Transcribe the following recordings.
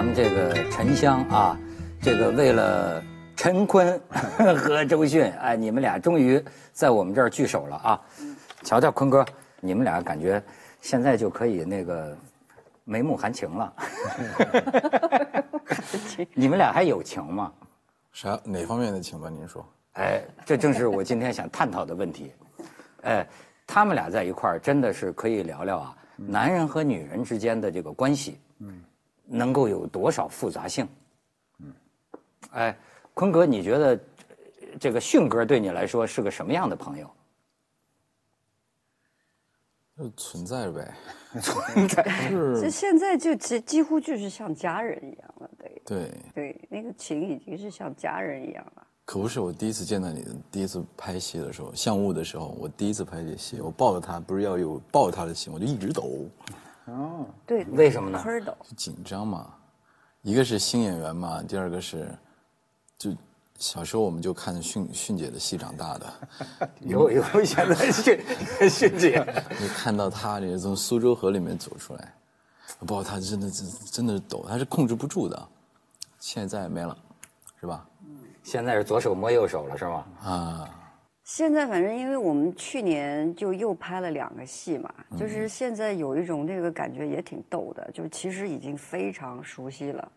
咱们这个沉香啊，这个为了陈坤和周迅，哎，你们俩终于在我们这儿聚首了啊！瞧瞧，坤哥，你们俩感觉现在就可以那个眉目含情了。你们俩还有情吗？啥哪方面的情吧？您说？哎，这正是我今天想探讨的问题。哎，他们俩在一块儿真的是可以聊聊啊，男人和女人之间的这个关系，嗯，能够有多少复杂性？嗯，哎，坤哥，你觉得这个迅哥对你来说是个什么样的朋友？就存在呗，存在这现在就几几乎就是像家人一样了，对对，对，那个情已经是像家人一样了。可不是我第一次见到你，第一次拍戏的时候，相雾的时候，我第一次拍这戏，我抱着他，不是要有抱着他的心，我就一直抖，对，为什么呢喷儿抖，就紧张嘛。一个是新演员嘛，第二个是，就小时候我们就看迅迅姐的戏长大的，有有现在迅迅姐，你看到她这个从苏州河里面走出来，我抱他真的真真的是抖，她是控制不住的。现在没了，是吧？现在是左手摸右手了是吗？啊，现在反正因为我们去年就又拍了两个戏嘛，就是现在有一种那个感觉也挺逗的，就是其实已经非常熟悉了，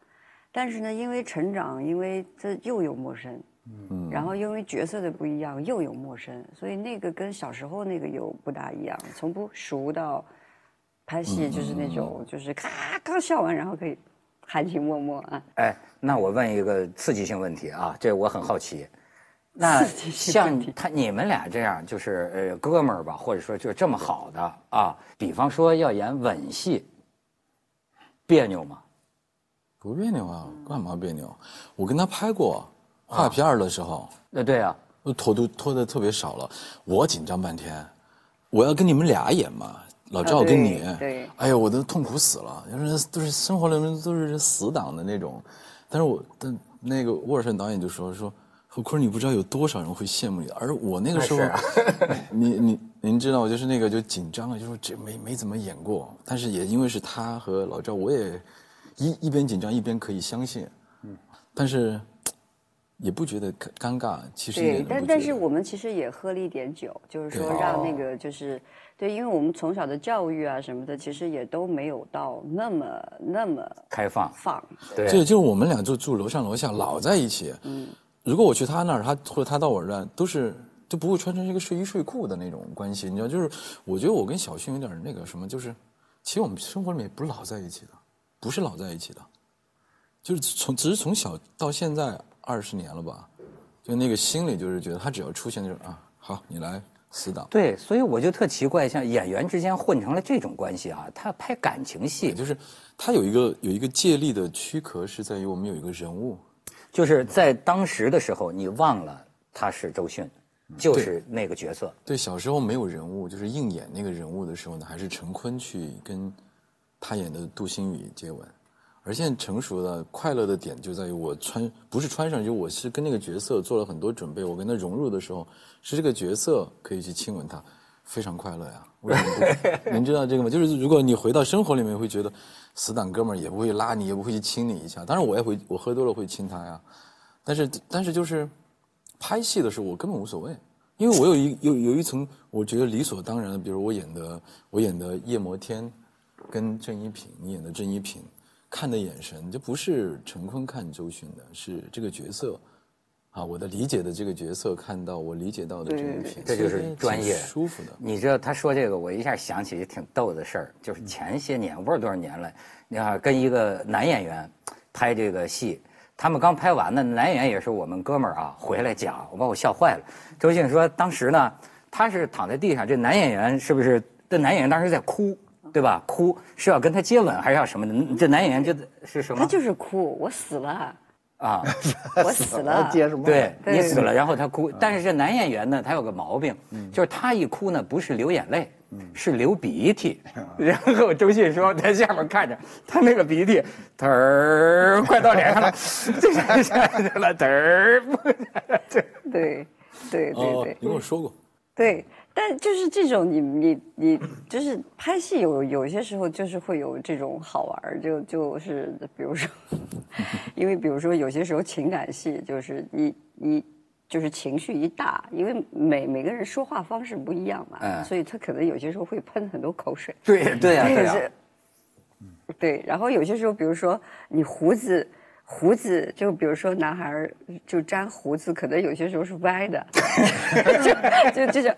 但是呢，因为成长，因为这又有陌生，嗯，然后因为角色的不一样又有陌生，所以那个跟小时候那个又不大一样，从不熟到拍戏就是那种就是咔刚笑完然后可以含情脉脉啊，哎，那我问一个刺激性问题啊，这我很好奇。那 像他你们俩这样，就是呃哥们儿吧，或者说就是这么好的啊，比方说要演吻戏，别扭吗？不别扭啊，干嘛别扭？我跟他拍过画片儿的时候，呃，对啊，拖都拖的特别少了，我紧张半天，我要跟你们俩演嘛，老赵啊跟你，对对哎呀，我都痛苦死了，就是都是生活里面都是死党的那种，但是我但那个沃尔善导演就说说。何坤，你不知道有多少人会羡慕你，而我那个时候，你你您知道，我就是那个就紧张啊，就说这没没怎么演过，但是也因为是他和老赵，我也一一边紧张一边可以相信，嗯，但是也不觉得尴尴尬，其实对，但但是我们其实也喝了一点酒，就是说让那个就是对，因为我们从小的教育啊什么的，其实也都没有到那么那么开放，放。对，就就是我们俩就住楼上楼下，老在一起。嗯，如果我去他那儿，他或者他到我这儿，都是就不会穿成一个睡衣睡裤的那种关系。你知道，就是我觉得我跟小迅有点那个什么，就是其实我们生活里面不是老在一起的，不是老在一起的，就是从只是从小到现在二十年了吧，就那个心里就是觉得他只要出现就是啊，好，你来死党。对，所以我就特奇怪，像演员之间混成了这种关系啊，他拍感情戏，就是他有一个有一个借力的躯壳，是在于我们有一个人物，就是在当时的时候，你忘了他是周迅，就是那个角色。对，小时候没有人物，就是硬演那个人物的时候呢，还是陈坤去跟他演的杜心雨接吻。而现在成熟了，快乐的点就在于我穿不是穿上，就我是跟那个角色做了很多准备。我跟他融入的时候，是这个角色可以去亲吻他，非常快乐呀。为什么不？您知道这个吗？就是如果你回到生活里面，会觉得死党哥们儿也不会拉你，也不会去亲你一下。当然我也会，我喝多了会亲他呀。但是但是就是拍戏的时候，我根本无所谓，因为我有一有有一层我觉得理所当然的，比如我演的我演的夜魔天，跟郑一品，你演的郑一品，看的眼神就不是陈坤看周迅的，是这个角色。啊，我的理解的这个角色看到我理解到的这个品，这就是专业舒服的。你知道他说这个，我一下想起一挺逗的事儿，就是前些年，我不知道多少年了，你看跟一个男演员拍这个戏，他们刚拍完呢，男演员也是我们哥们儿啊，回来讲，我把我笑坏了。周迅说，当时呢，他是躺在地上，这男演员是不是？这男演员当时在哭，对吧？哭是要跟他接吻还是要什么的？这男演员就是什么他就是哭，我死了，啊？我死了。接什么？对对你死了，然后他哭。但是这男演员呢，他有个毛病，就是他一哭呢，不是流眼泪，是流鼻涕。然后周迅说在下面看着他那个鼻涕，嘚儿快到脸上了，就下下去了，嘚儿。这 对，对对哦对，你跟我说过，对，但就是这种你你你就是拍戏有有些时候就是会有这种好玩儿，就就是比如说，因为比如说有些时候情感戏就是你你就是情绪一大，因为每每个人说话方式不一样嘛，嗯所以他可能有些时候会喷很多口水。对对呀、对呀、对。然后有些时候，比如说你胡子，胡子就比如说男孩儿就粘胡子，可能有些时候是歪的，就就就是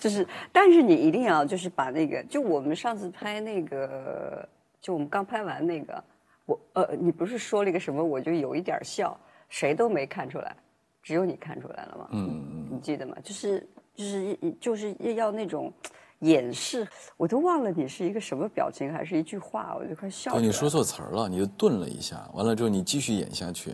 就是，但是你一定要就是把那个，就我们上次拍那个，就我们刚拍完那个，我呃，你不是说了一个什么，我就有一点笑，谁都没看出来，只有你看出来了吗？嗯嗯你记得吗？就是就是就是要那种掩饰，我都忘了你是一个什么表情，还是一句话，我就快笑了。你说错词儿了，你就顿了一下，完了之后你继续演下去，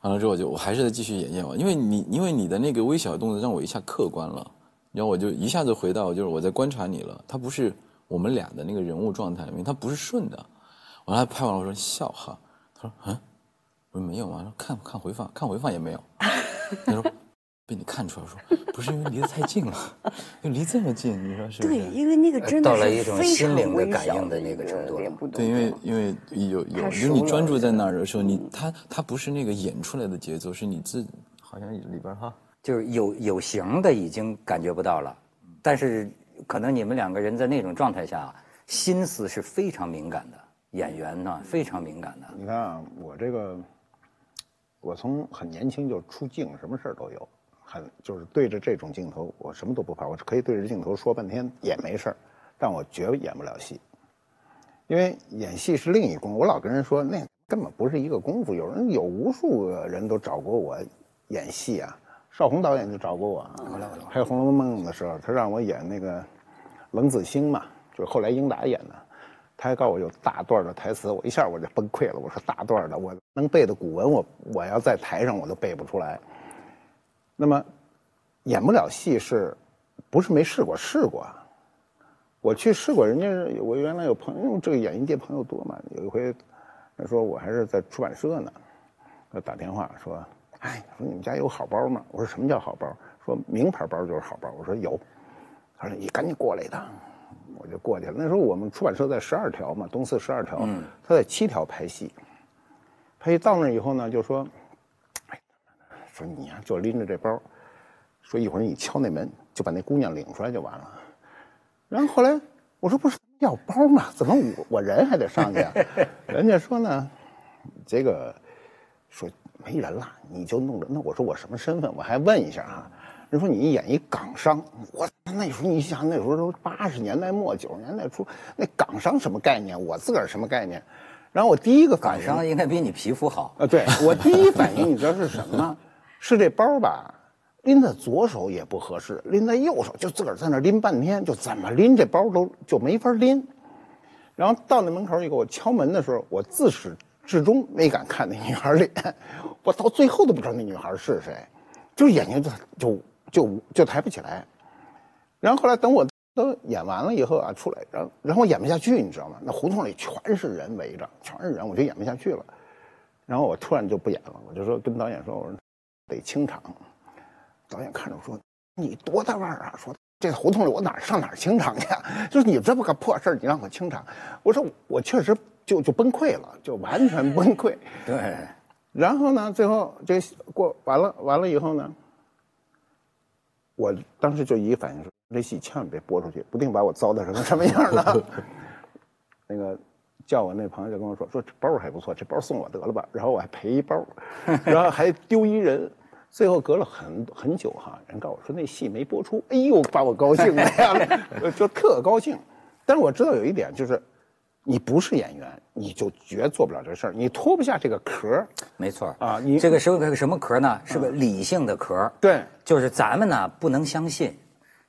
完了之后我就我还是在继续演演完，因为你因为你的那个微小动作让我一下客观了，然后我就一下子回到就是我在观察你了，他不是我们俩的那个人物状态因为，他不是顺的，完了拍完了我说笑哈，他说嗯，我说没有啊，说看看回放，看回放也没有，他说被你看出来，我说不是因为离得太近了，就离这么近，你说是不是？对，因为那个真的到了一种心灵的感应的那个程度对，因为因为有有，太就是你专注在那儿的时候，你他他不是那个演出来的节奏，是你自好像里边哈，就是有有形的已经感觉不到了，但是可能你们两个人在那种状态下，心思是非常敏感的，演员呢非常敏感的。你看啊，我这个，我从很年轻就出镜，什么事儿都有，很就是对着这种镜头，我什么都不怕，我可以对着镜头说半天也没事儿，但我绝演不了戏，因为演戏是另一功。我老跟人说，那根本不是一个功夫。有人有无数个人都找过我演戏啊，邵红导演就找过我啊，拍《红楼梦》的时候，他让我演那个冷子兴嘛，就是后来英达演的。他还告诉我有大段的台词，我一下我就崩溃了。我说大段的，我能背的古文，我我要在台上我都背不出来。那么演不了戏是，不是没试过？试过啊。我去试过，人家我原来有朋友，这个演艺界朋友多嘛。有一回，他说我还是在出版社呢，他打电话说：“哎，说你们家有好包吗？”我说：“什么叫好包？”说名牌包就是好包。我说有。他说：“你赶紧过来一趟。”我就过去了。那时候我们出版社在十二条嘛，东四十二条，他在七条拍戏。拍戏到那以后呢，就说：“哎，说你呀、就拎着这包，说一会儿你敲那门，就把那姑娘领出来就完了。”然后后来我说：“不是要包吗？怎么我我人还得上去、啊？” 人家说呢，这个说没人了，你就弄着。那我说我什么身份？我还问一下啊。人说你演一港商，我那时候你想那时候都八十年代末九十年代初，那港商什么概念？我自个儿什么概念？然后我第一个反港应商应该比你皮肤好。啊，对我第一反应你知道是什么？是这包吧，拎在左手也不合适，拎在右手就自个儿在那儿拎半天，就怎么拎这包都就没法拎。然后到那门口以后我敲门的时候，我自始至终没敢看那女孩脸，我到最后都不知道那女孩是谁，就眼睛就就就就抬不起来。然后后来等我都演完了以后啊，出来，然后然后演不下去，你知道吗？那胡同里全是人围着，全是人，我就演不下去了。然后我突然就不演了，我就说跟导演说，我说得清场。导演看着我说：“你多大腕啊？说这胡同里我哪儿上哪儿清场去啊？就是你这么个破事儿，你让我清场？”我说：“我确实就就崩溃了，就完全崩溃。”对，然后呢，最后这过完了，完了以后呢，我当时就一个反应说，这戏千万别播出去，不定把我糟蹋成什么样呢。那个叫我那朋友就跟我说，说这包还不错，这包送我得了吧。然后我还赔一包，然后还丢一人。最后隔了很很久哈，人告诉我说那戏没播出，哎呦，把我高兴的呀，就特高兴。但是我知道有一点就是，你不是演员，你就绝做不了这事儿，你脱不下这个壳儿没错啊你这个是个什么壳呢？是个理性的壳。对，就是咱们呢不能相信，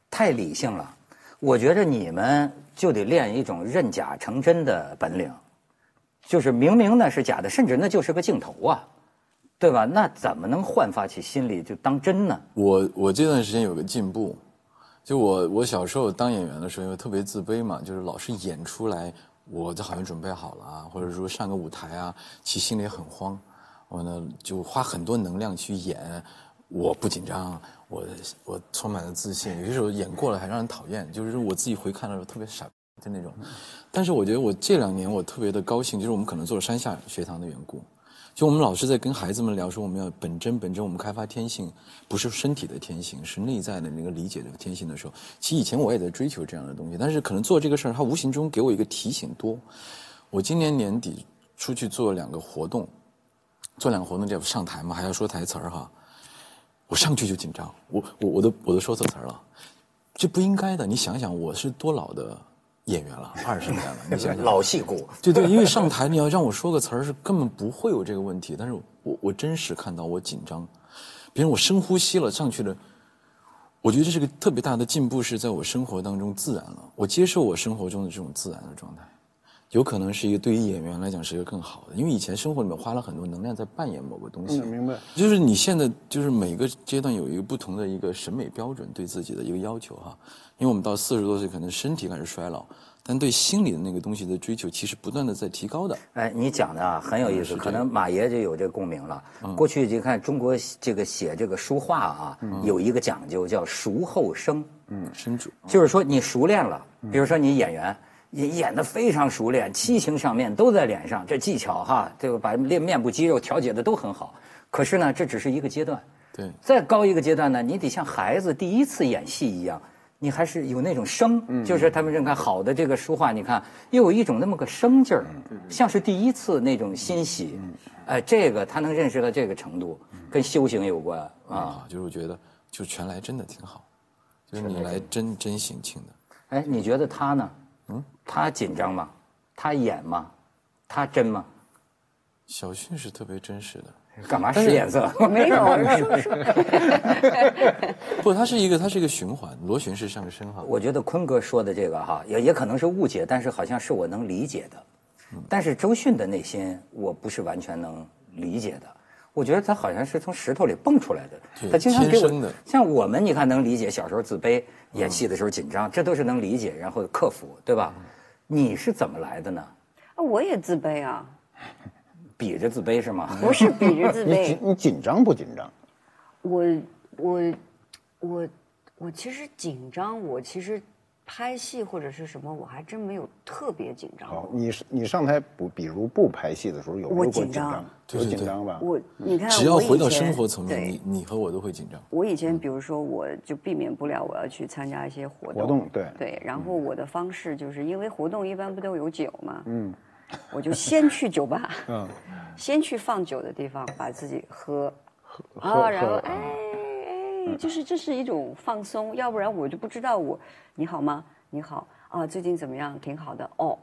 太理性了。我觉着你们就得练一种认假成真的本领，就是明明呢是假的，甚至那就是个镜头啊，对吧？那怎么能焕发起心理就当真呢？我我这段时间有个进步，就我我小时候当演员的时候，因为特别自卑嘛，就是老是演出来，我就好像准备好了啊，或者说上个舞台啊，其实心里很慌，我呢就花很多能量去演，我不紧张，我我充满了自信。有些时候演过了还让人讨厌，就是我自己回看的时候特别傻就那种。但是我觉得我这两年我特别的高兴，就是我们可能做了山下学堂的缘故。就我们老是在跟孩子们聊说，我们要本真本真，我们开发天性，不是身体的天性，是内在的那个理解的天性的时候。其实以前我也在追求这样的东西，但是可能做这个事儿，它无形中给我一个提醒多。我今年年底出去做两个活动，做两个活动就要上台嘛，还要说台词儿哈。我上去就紧张，我我我都我都说错词儿了，这不应该的。你想想，我是多老的演员了，二十年了，你想想。老戏骨，对对，因为上台你要让我说个词儿是根本不会有这个问题，但是我我真实看到我紧张，别人我深呼吸了上去了，我觉得这是个特别大的进步，是在我生活当中自然了，我接受我生活中的这种自然的状态。有可能是一个对于演员来讲是一个更好的，因为以前生活里面花了很多能量在扮演某个东西。嗯，明白。就是你现在就是每个阶段有一个不同的一个审美标准，对自己的一个要求哈。因为我们到四十多岁，可能身体开始衰老，但对心理的那个东西的追求，其实不断的在提高的。哎，你讲的啊很有意思，嗯可能马爷就有这个共鸣了。过去就看中国这个写这个书画啊，有一个讲究叫熟后生。嗯，生主就是说你熟练了，比如说你演员演演的非常熟练，七情上面都在脸上，这技巧哈，这个把面面部肌肉调节的都很好。可是呢，这只是一个阶段，对再高一个阶段呢，你得像孩子第一次演戏一样，你还是有那种生，就是他们认看好的这个书画，你看又有一种那么个生劲儿，像是第一次那种欣喜。哎，这个他能认识到这个程度，跟修行有关啊。啊，就是我觉得就全来真的挺好，就是你来真真性情的。哎，你觉得他呢？嗯，他紧张吗？他演吗？他真吗？小迅是特别真实的，干嘛使眼色？没有，说说 不，它是一个它是一个循环，螺旋式上升哈。我觉得坤哥说的这个哈，也也可能是误解，但是好像是我能理解的。但是周迅的内心，我不是完全能理解的。我觉得他好像是从石头里蹦出来的，他经常给我天生的像我们，你看能理解小时候自卑，演戏的时候紧张，这都是能理解，然后克服，对吧？你是怎么来的呢？啊我也自卑啊，比着自卑是吗？不是比着自 卑你紧，你紧张不紧张？我我我我其实紧张，我其实拍戏或者是什么，我还真没有特别紧张好，你你上台不，比如不拍戏的时候有有过紧紧张张？对对对有紧张吧？我你看，只要回到生活层面，你你和我都会紧张。我以前比如说，我就避免不了我要去参加一些活动，活动对。对，然后我的方式就是因为活动一般不都有酒嘛，嗯，我就先去酒吧，嗯，先去放酒的地方把自己喝，喝啊，然后哎哎，就是这是一种放松，要不然我就不知道我你好吗？你好啊，最近怎么样？挺好的哦，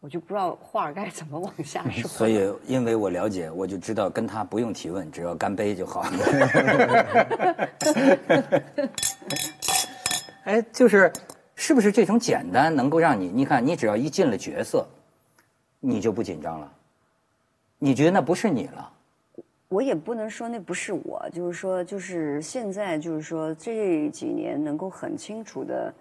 我就不知道话该怎么往下说。所以，因为我了解，我就知道跟他不用提问，只要干杯就好。哎，就是，是不是这种简单能够让你？你看，你只要一进了角色，你就不紧张了，你觉得那不是你了。我也不能说那不是我，就是说，就是现在，就是说这几年能够很清楚的，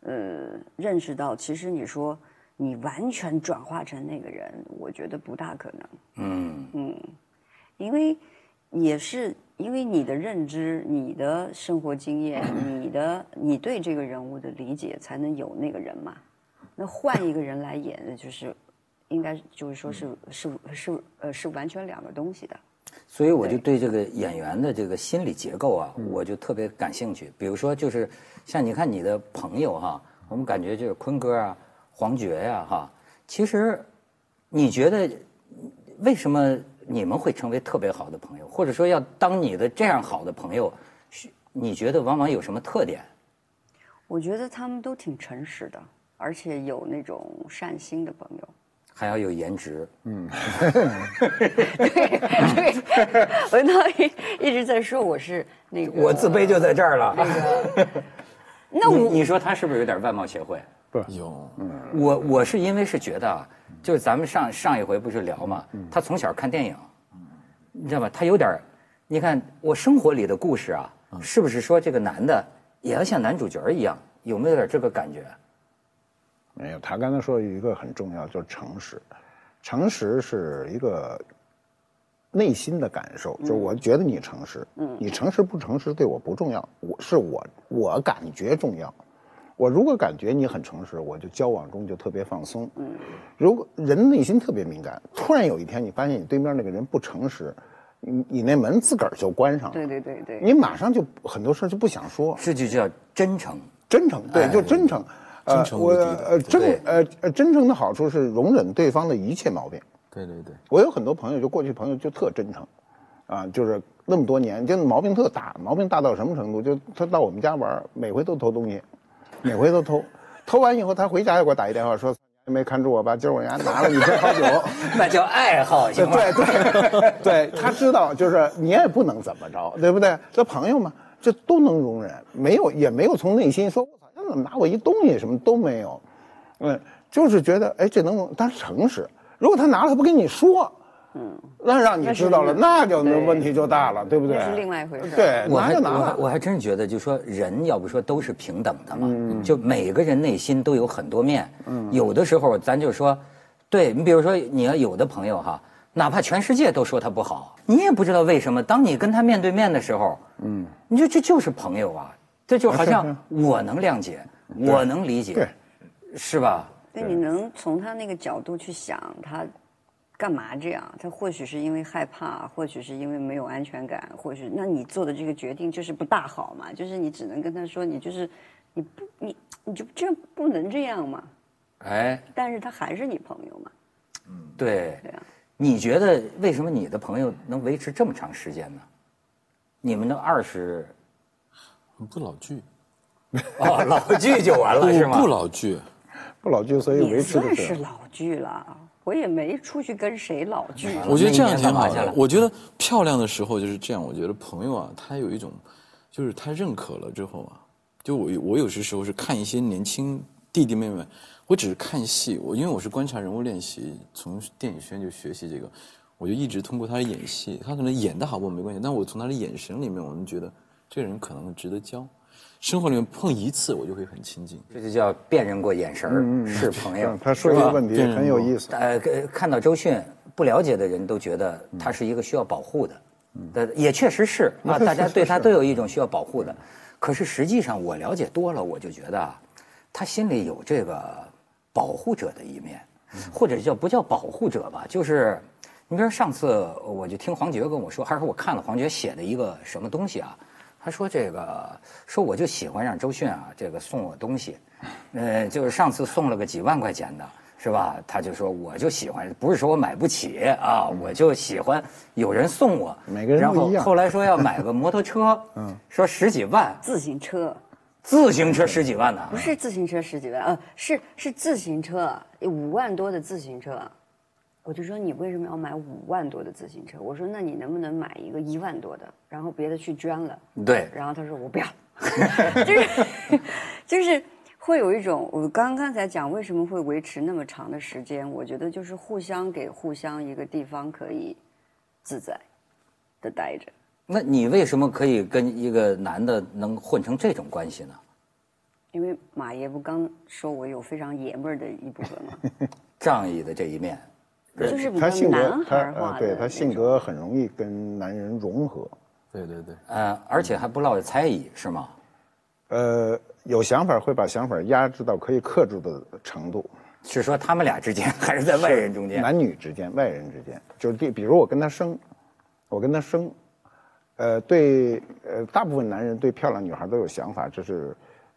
呃，认识到，其实你说你完全转化成那个人，我觉得不大可能。嗯嗯，因为也是因为你的认知、你的生活经验、你的你对这个人物的理解，才能有那个人嘛。那换一个人来演，那就是应该就是说是是是呃是完全两个东西的。所以我就对这个演员的这个心理结构啊，我就特别感兴趣。比如说，就是像你看你的朋友哈，我们感觉就是坤哥啊、黄觉呀、哈，其实你觉得为什么你们会成为特别好的朋友，或者说要当你的这样好的朋友，是你觉得往往有什么特点？我觉得他们都挺诚实的，而且有那种善心的朋友。还要有颜值，对，我那 一一直在说我是那个，我自卑就在这儿了。你 那我你说他是不是有点外貌协会？不有，我我是因为是觉得啊，就是咱们上上一回不是聊嘛，他从小看电影，你知道吧？他有点，你看我生活里的故事啊，是不是说这个男的也要像男主角一样？有没有点这个感觉？没有，他刚才说有一个很重要，就是诚实。诚实是一个内心的感受，就是我觉得你诚实，嗯，你诚实不诚实对我不重要，我是我我感觉重要。我如果感觉你很诚实，我就交往中就特别放松。嗯，如果人内心特别敏感，突然有一天你发现你对面那个人不诚实，你你那门自个儿就关上了。对对对对，你马上就很多事儿就不想说。这就叫真诚。真诚，对，就真诚。真诚无我敌的呃真呃呃真诚的好处是容忍对方的一切毛病。对对对，我有很多朋友，就过去朋友就特真诚，啊，就是那么多年，就毛病特大，毛病大到什么程度？就他到我们家玩，每回都偷东西，每回都偷，偷完以后他回家又给我打一电话说，你没看住我吧？今儿我家拿了你这好酒。那叫爱好，行吗？对 对对，他知道，就是你也不能怎么着，对不对？这朋友嘛，这都能容忍，没有也没有从内心说，他怎么拿我一东西，什么都没有，嗯，就是觉得，哎，这能，他诚实。如果他拿了，他不跟你说，嗯，那让你知道了，那就那问题就大了，对不对？那是另外一回事对，我还拿就拿了。我还我还真是觉得，就说人要不说都是平等的嘛，就每个人内心都有很多面。嗯有的时候咱就说，对你比如说你要有的朋友哈，哪怕全世界都说他不好，你也不知道为什么。当你跟他面对面的时候，嗯，你说这就是朋友啊，这就好像我能谅解，我能理解，对是吧？那，你能从他那个角度去想，他干嘛这样？他或许是因为害怕，或许是因为没有安全感，或许那你做的这个决定就是不大好嘛？就是你只能跟他说，你就是你不你你就这样不能这样嘛？哎，但是他还是你朋友嘛？嗯对对啊，你觉得为什么你的朋友能维持这么长时间呢？你们都二十不老剧，哦，老剧就完了是吗？不老剧，不老剧，所以也维持的算是老剧了。我也没出去跟谁老剧啊。我觉得这样挺好。的我觉得漂亮的时候就是这样。我觉得朋友啊，他有一种，就是他认可了之后啊，就我我有些时候是看一些年轻弟弟妹妹，我只是看戏，我因为我是观察人物练习，从电影学院就学习这个，我就一直通过他的演戏，他可能演的好不好没关系，但我从他的眼神里面，我们觉得这个人可能值得交。生活里面碰一次，我就会很亲近。这就叫辨认过眼神儿是朋友嗯。他说这个问题很有意思。呃，呃看到周迅，不了解的人都觉得他是一个需要保护的，呃，也确实是啊，大家对他都有一种需要保护的。可是实际上我了解多了，我就觉得啊，他心里有这个保护者的一面，或者叫不叫保护者吧，就是你比如说上次我就听黄觉跟我说，还是我看了黄觉写的一个什么东西啊。他说：“这个说我就喜欢让周迅啊，这个送我东西，呃，就是上次送了个几万块钱的，是吧？他就说我就喜欢，不是说我买不起啊，我就喜欢有人送我。每个人然后不一样后来说要买个摩托车，嗯，说十几万，自行车自行车十几万呢不，是自行车十几万，呃，是是自行车五万多的自行车。我就说你为什么要买五万多的自行车？我说那你能不能买一个一万多的，然后别的去捐了？对，然后他说我不要，就是就是会有一种，我刚刚才讲为什么会维持那么长的时间，我觉得就是互相给互相一个地方可以自在的待着。那你为什么可以跟一个男的能混成这种关系呢？因为马爷不刚说我有非常爷们儿的一部分吗？仗义的这一面，就是比较他性格男，他孩化呃，对他性格很容易跟男人融合。对对对，呃，而且还不落猜疑，是吗？呃，有想法会把想法压制到可以克制的程度。是说他们俩之间，还是在外人中间？男女之间、外人之间，就是比比如我跟他生，我跟他生，呃，对，呃，大部分男人对漂亮女孩都有想法，这是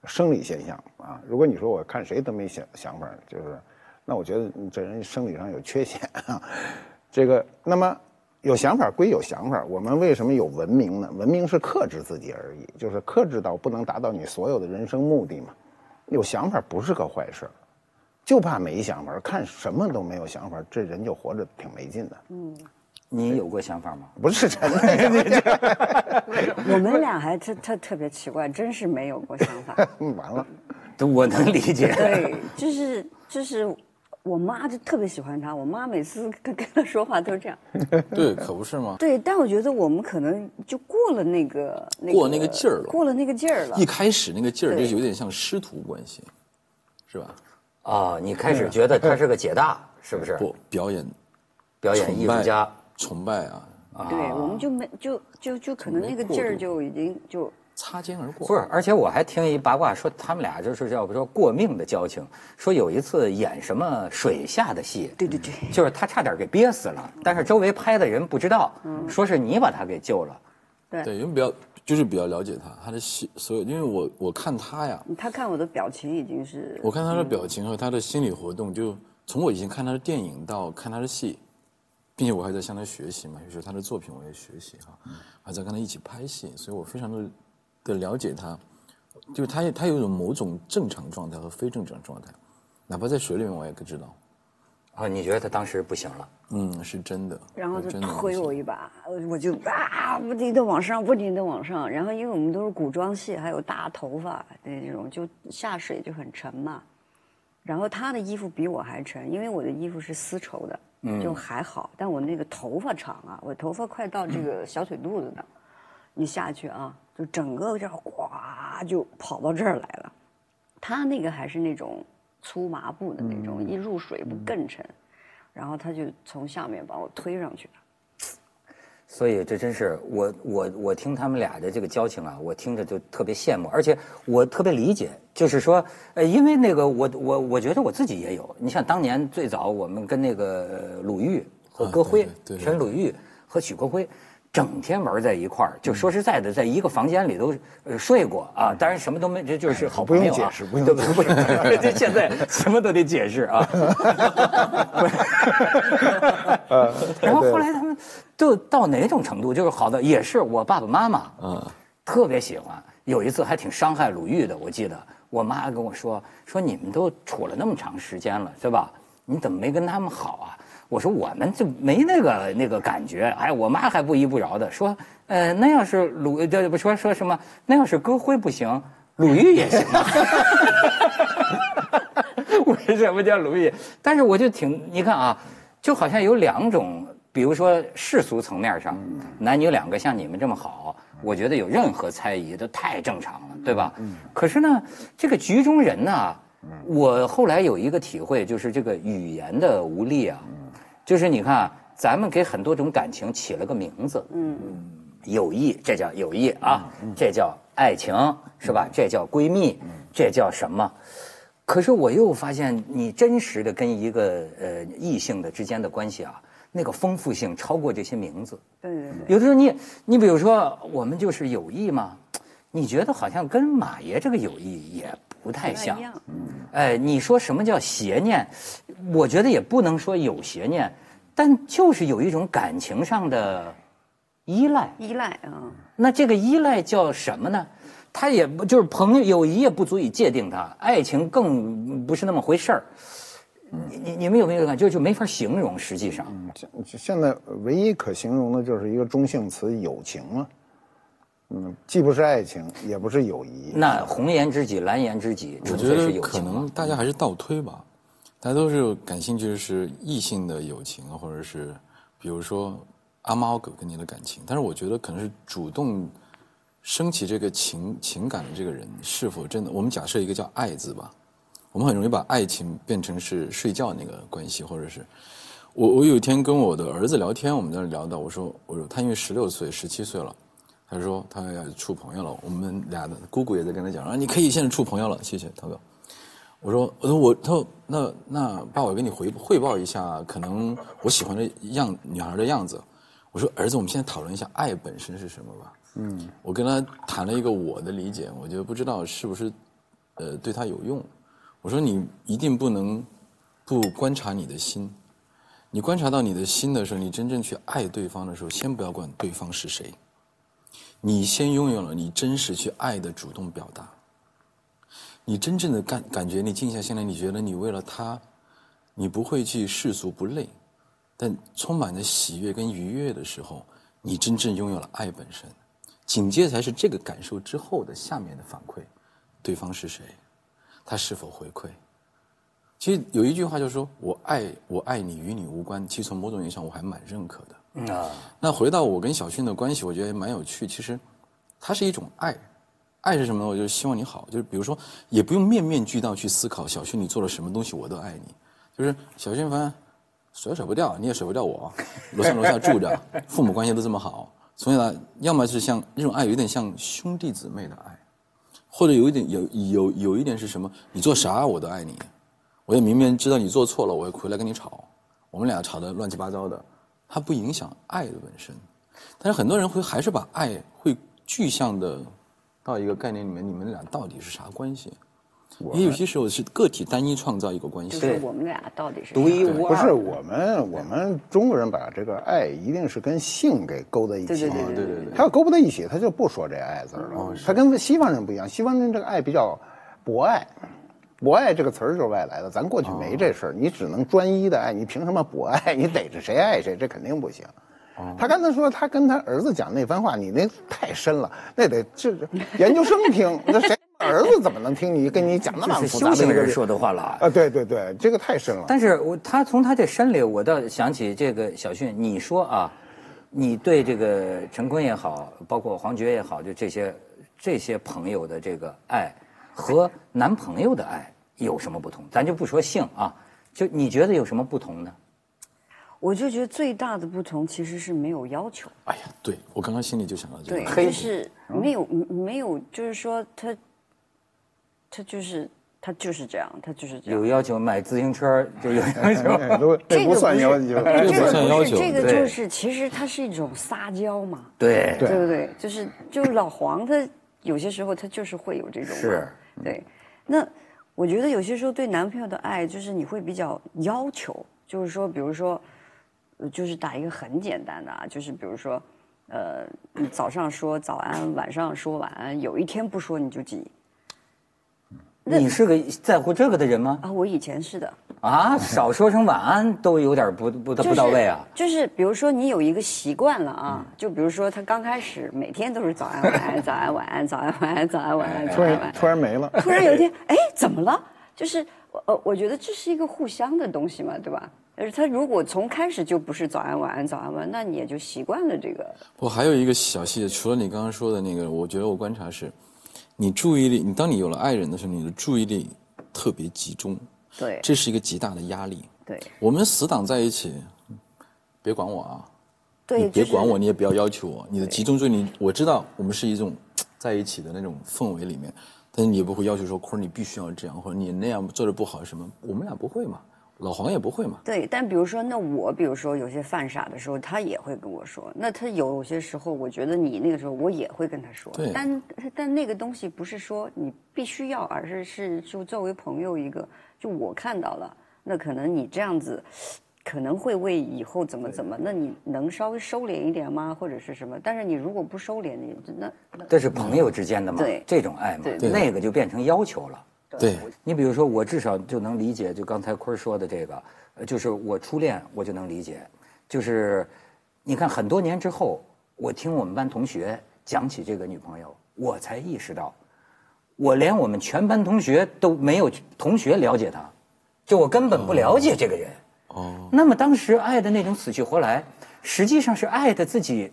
生理现象啊。如果你说我看谁都没想想法，就是，那我觉得你这人生理上有缺陷啊。这个，那么有想法归有想法，我们为什么有文明呢？文明是克制自己而已，就是克制到不能达到你所有的人生目的嘛。有想法不是个坏事儿就怕没想法，看什么都没有想法，这人就活着挺没劲的。嗯你有过想法吗？不是真的，我们俩还特特特别奇怪，真是没有过想法。嗯完了，我能理解。对，就是就是，我妈就特别喜欢他，我妈每次跟跟他说话都是这样。对，可不是吗？对，但我觉得我们可能就过了那个那过那个劲儿了过了那个劲儿了一。开始那个劲儿就有点像师徒关系，是吧？啊，你开始觉得他是个姐大，是不是？不，表演表演艺术家，崇拜啊，对，我们就没就就就可能那个劲儿就已经就擦肩而过。不是，而且我还听一八卦说，他们俩就是叫不说过命的交情。说有一次演什么水下的戏，对对对，就是他差点给憋死了，但是周围拍的人不知道，说是你把他给救了。对，因为比较就是比较了解他，他的戏所有，因为我我看他呀，他看我的表情已经是，我看他的表情和他的心理活动，就从我以前看他的电影到看他的戏，并且我还在向他学习嘛，有时候他的作品我也学习哈，还在跟他一起拍戏，所以我非常的的了解他，就是他他有一种某种正常状态和非正常状态，哪怕在水里面我也知道。啊，你觉得他当时不行了？嗯，是真的。然后就推我一把，我就啊，不停的往上，不停的往上。然后因为我们都是古装戏，还有大头发的这种，就下水就很沉嘛。然后他的衣服比我还沉，因为我的衣服是丝绸的，就还好。但我那个头发长啊，我头发快到这个小腿肚子的，你下去啊，就整个这样呱就跑到这儿来了。他那个还是那种粗麻布的那种，一入水不更沉。然后他就从下面把我推上去了。所以这真是我我我听他们俩的这个交情啊，我听着就特别羡慕，而且我特别理解，就是说，呃，因为那个我我我觉得我自己也有，你像当年最早我们跟那个鲁豫和歌辉啊对对对陈鲁豫和许国辉。整天玩在一块儿，就说实在的，在一个房间里都呃睡过啊。当然什么都没，这就是好朋友啊。不用解释不用 对不用。这 现在什么都得解释啊。然后后来他们都到哪种程度，就是好的，也是我爸爸妈妈，嗯，特别喜欢。有一次还挺伤害鲁豫的，我记得我妈跟我说说你们都处了那么长时间了，是吧？你怎么没跟他们好啊？我说我们就没那个那个感觉。哎，我妈还不依不饶的说，呃，那要是鲁这不说说什么？那要是歌辉不行，鲁豫也行啊。为什么叫鲁豫？但是我就挺，你看啊，就好像有两种，比如说世俗层面上，男女两个像你们这么好，我觉得有任何猜疑都太正常了，对吧？可是呢，这个局中人呢，我后来有一个体会，就是这个语言的无力啊，就是你看，咱们给很多种感情起了个名字，嗯，友谊，这叫友谊啊，这叫爱情，是吧？这叫闺蜜，这叫什么？可是我又发现，你真实的跟一个呃异性的之间的关系啊，那个丰富性超过这些名字。对对对。有的时候你你比如说，我们就是友谊嘛，你觉得好像跟马爷这个友谊也不太像哎，你说什么叫邪念？我觉得也不能说有邪念，但就是有一种感情上的依赖。依赖啊，那这个依赖叫什么呢？他也不就是朋友友谊也不足以界定它，爱情更不是那么回事儿。你你你们有没有感觉就就没法形容？实际上，现现在唯一可形容的就是一个中性词“友情”了。嗯，既不是爱情，也不是友谊。那红颜知己、蓝颜知己，我觉纯粹是得可能？大家还是倒推吧，大家都是感兴趣的是异性的友情，或者是比如说阿猫狗跟你的感情，但是我觉得可能是主动升起这个情情感的这个人是否真的，我们假设一个叫爱字吧，我们很容易把爱情变成是睡觉那个关系，或者是我我有一天跟我的儿子聊天，我们在那聊到，我说我说他因为十六岁十七岁了。他说他要处朋友了，我们俩的姑姑也在跟他讲啊，你可以现在处朋友了，谢谢涛哥。我说我说我他说那那爸，我跟你回汇报一下，可能我喜欢的样女孩的样子。我说儿子，我们现在讨论一下爱本身是什么吧。嗯，我跟他谈了一个我的理解，我觉得不知道是不是呃对他有用。我说你一定不能不观察你的心，你观察到你的心的时候，你真正去爱对方的时候，先不要管对方是谁。你先拥有了你真实去爱的主动表达，你真正的感感觉，你静下心来，你觉得你为了他，你不会去世俗不累，但充满着喜悦跟愉悦的时候，你真正拥有了爱本身。紧接才是这个感受之后的下面的反馈，对方是谁，他是否回馈。其实有一句话就是说我爱我爱你与你无关，其实从某种意义上我还蛮认可的。嗯啊，那回到我跟小迅的关系，我觉得也蛮有趣。其实，它是一种爱，爱是什么呢？我就是希望你好，就是比如说，也不用面面俱到去思考小迅你做了什么东西，我都爱你。就是小薰凡，甩都甩不掉，你也甩不掉我。楼上楼下住着，父母关系都这么好，从小到要么是像那种爱，有点像兄弟姊妹的爱，或者有一点有有有一点是什么？你做啥我都爱你，我也明明知道你做错了，我会回来跟你吵，我们俩吵得乱七八糟的，它不影响爱的本身。但是很多人会还是把爱会具象的到一个概念里面，你们俩到底是啥关系？也有些时候是个体单一创造一个关系。就是我们俩到底是独一无二。不是我们，我们中国人把这个爱一定是跟性给勾在一起。对对对哦对对对他要勾不在一起，他就不说这爱字儿了。他跟西方人不一样，西方人这个爱比较博爱，博爱这个词儿就是外来的，咱过去没这事儿，你只能专一的爱，你凭什么博爱？你逮着谁爱谁，这肯定不行。他刚才说他跟他儿子讲那番话，你那太深了，那得这研究生听，那谁儿子怎么能听你跟你讲那么复杂的人说的话了。啊？对对对，这个太深了。但是我他从他这深里，我倒想起这个小迅，你说啊，你对这个陈坤也好，包括黄觉也好，就这些这些朋友的这个爱和男朋友的爱有什么不同？咱就不说性啊，就你觉得有什么不同呢？我就觉得最大的不同其实是没有要求，哎呀，对我刚刚心里就想到这对，个。就是没有没有，就是说他他就是他就是这样，他就是这样有。要求买自行车就有要求。这个不是算要求，这个不算要求这个就是其实它是一种撒娇嘛，对对对不对？就是就是老黄他有些时候他就是会有这种是，对。那我觉得有些时候对男朋友的爱，就是你会比较要求，就是说，比如说，呃就是打一个很简单的啊，就是比如说，呃，你早上说早安，晚上说晚安，有一天不说你就急你是个在乎这个的人吗？啊。我以前是的，啊，少说声晚安都有点不不不到位啊。就是。就是比如说你有一个习惯了啊，就比如说他刚开始每天都是早安晚安早安晚安早安晚安早安晚安突然突然没了。突然有一天，哎，怎么了？就是我呃，我觉得这是一个互相的东西嘛，对吧？但是他如果从开始就不是早安晚安早安晚安，那你也就习惯了这个。我还有一个小细节，除了你刚刚说的那个，我觉得我观察是，你注意力，你当你有了爱人的时候，你的注意力特别集中，对这是一个极大的压力。对我们死党在一起，别管我啊，对，你别管我，你也不要要求我，你的集中注意力，我知道我们是一种在一起的那种氛围里面，但是你也不会要求说，坤儿你必须要这样，或者你那样做的不好什么，我们俩不会嘛，老黄也不会嘛。对，但比如说，那我比如说有些犯傻的时候，他也会跟我说。那他有些时候，我觉得你那个时候，我也会跟他说。对但但那个东西不是说你必须要，而是是就作为朋友一个，就我看到了，那可能你这样子。可能会为以后怎么怎么，那你能稍微收敛一点吗？或者是什么？但是你如果不收敛，你那那这是朋友之间的嘛，对这种爱嘛对，那个就变成要求了。对，你比如说，我至少就能理解，就刚才坤儿说的这个，呃就是我初恋，我就能理解，就是你看很多年之后，我听我们班同学讲起这个女朋友，我才意识到，我连我们全班同学都没有同学了解他，就我根本不了解这个人。哦，那么当时爱的那种死去活来，实际上是爱的自己。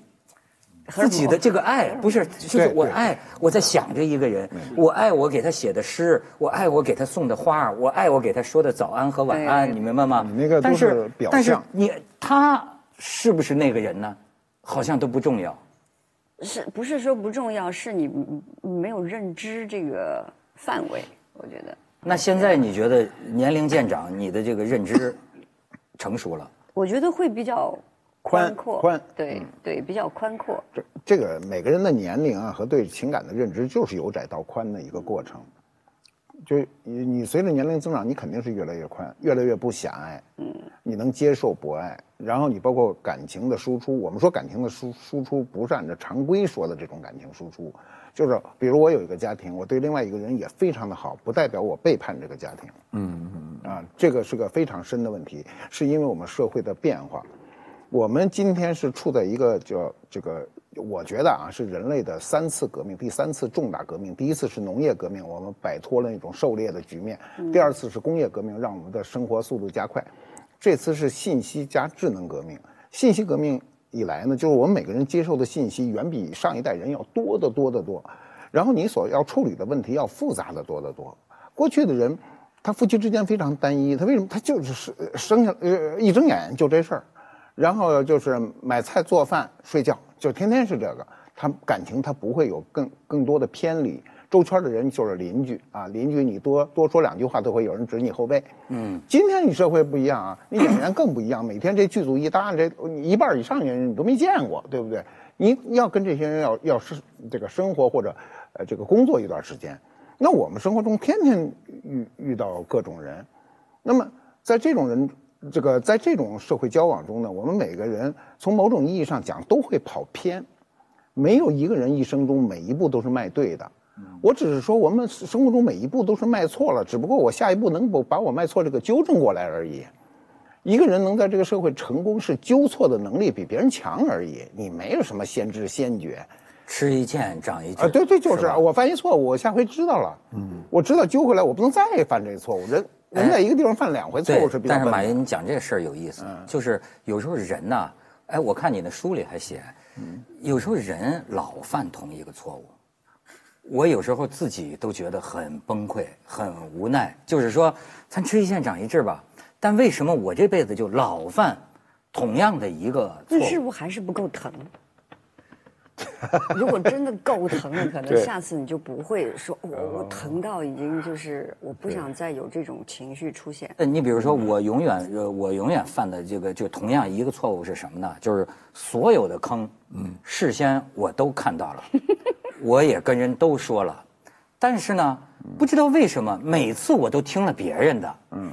自己的这个爱不是，就是我爱我在想着一个人，我爱我给他写的诗，我爱我给他送的花，我爱我给他说的早安和晚安，对你明白吗？你那个都但是表但是你他是不是那个人呢？好像都不重要。是不是说不重要？是你没有认知这个范围，我觉得。那现在你觉得年龄渐长，你的这个认知成熟了？我觉得会比较宽阔，宽对、对，比较宽阔。这这个每个人的年龄啊和对情感的认知就是由窄到宽的一个过程。就你你随着年龄增长，你肯定是越来越宽，越来越不狭隘。嗯，你能接受博爱，然后你包括感情的输出。我们说感情的输输出不是按照常规说的这种感情输出，就是比如我有一个家庭，我对另外一个人也非常的好，不代表我背叛这个家庭。嗯嗯啊，这个是个非常深的问题，是因为我们社会的变化。我们今天是处在一个叫这个，我觉得啊是人类的三次革命，第三次重大革命。第一次是农业革命，我们摆脱了那种狩猎的局面；第二次是工业革命，让我们的生活速度加快；这次是信息加智能革命。信息革命以来呢，就是我们每个人接受的信息远比上一代人要多得多得多，然后你所要处理的问题要复杂的多得多。过去的人他夫妻之间非常单一，他为什么？他就是生生下呃一睁眼就这事儿，然后就是买菜做饭睡觉，就天天是这个。他感情他不会有更更多的偏离。周圈的人就是邻居啊，邻居你多多说两句话都会有人指你后背。嗯，今天你社会不一样啊，你演员更不一样，每天这剧组一搭，这一半以上的人你都没见过，对不对？你要跟这些人要要是这个生活或者呃这个工作一段时间，那我们生活中天天遇遇到各种人，那么在这种人这个在这种社会交往中呢，我们每个人从某种意义上讲都会跑偏，没有一个人一生中每一步都是迈对的。我只是说，我们生活中每一步都是迈错了，只不过我下一步能否把我迈错这个纠正过来而已。一个人能在这个社会成功，是纠错的能力比别人强而已。你没有什么先知先觉，吃一堑长一智啊！对对，就是我犯一错误，我下回知道了，嗯，我知道纠回来，我不能再犯这个错误。人人在一个地方犯两回错误是比较。但是马云，你讲这个事儿有意思，就是有时候人呐，哎，我看你那书里还写，有时候人老犯同一个错误。我有时候自己都觉得很崩溃、很无奈。就是说，咱吃一堑长一智吧。但为什么我这辈子就老犯同样的一个错？那是不是还是不够疼？如果真的够疼了，可能下次你就不会说，我我疼到已经就是我不想再有这种情绪出现。呃，你比如说，我永远呃，我永远犯的这个就同样一个错误是什么呢？就是所有的坑，嗯，事先我都看到了。我也跟人都说了，但是呢，不知道为什么每次我都听了别人的，嗯，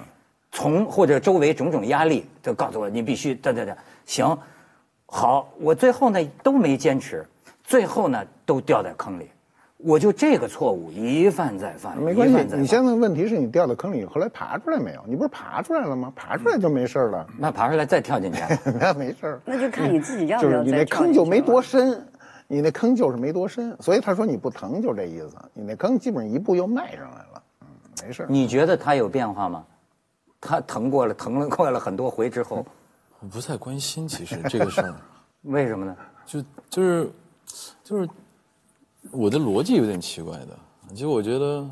从或者周围种种压力，就告诉我你必须等等等，行，好，我最后呢都没坚持，最后呢都掉在坑里，我就这个错误一犯再犯，没关系。你现在问题是你掉到坑里，后来爬出来没有？你不是爬出来了吗？爬出来就没事了。那爬出来再跳进去，那没事那就看你自己要不要你那坑就没多深。你那坑就是没多深，所以他说你不疼就这意思。你那坑基本上一步又迈上来了，嗯，没事。你觉得他有变化吗？他疼过了，疼了过了很多回之后，我不太关心其实这个事儿，为什么呢？就就是就是我的逻辑有点奇怪的，就我觉得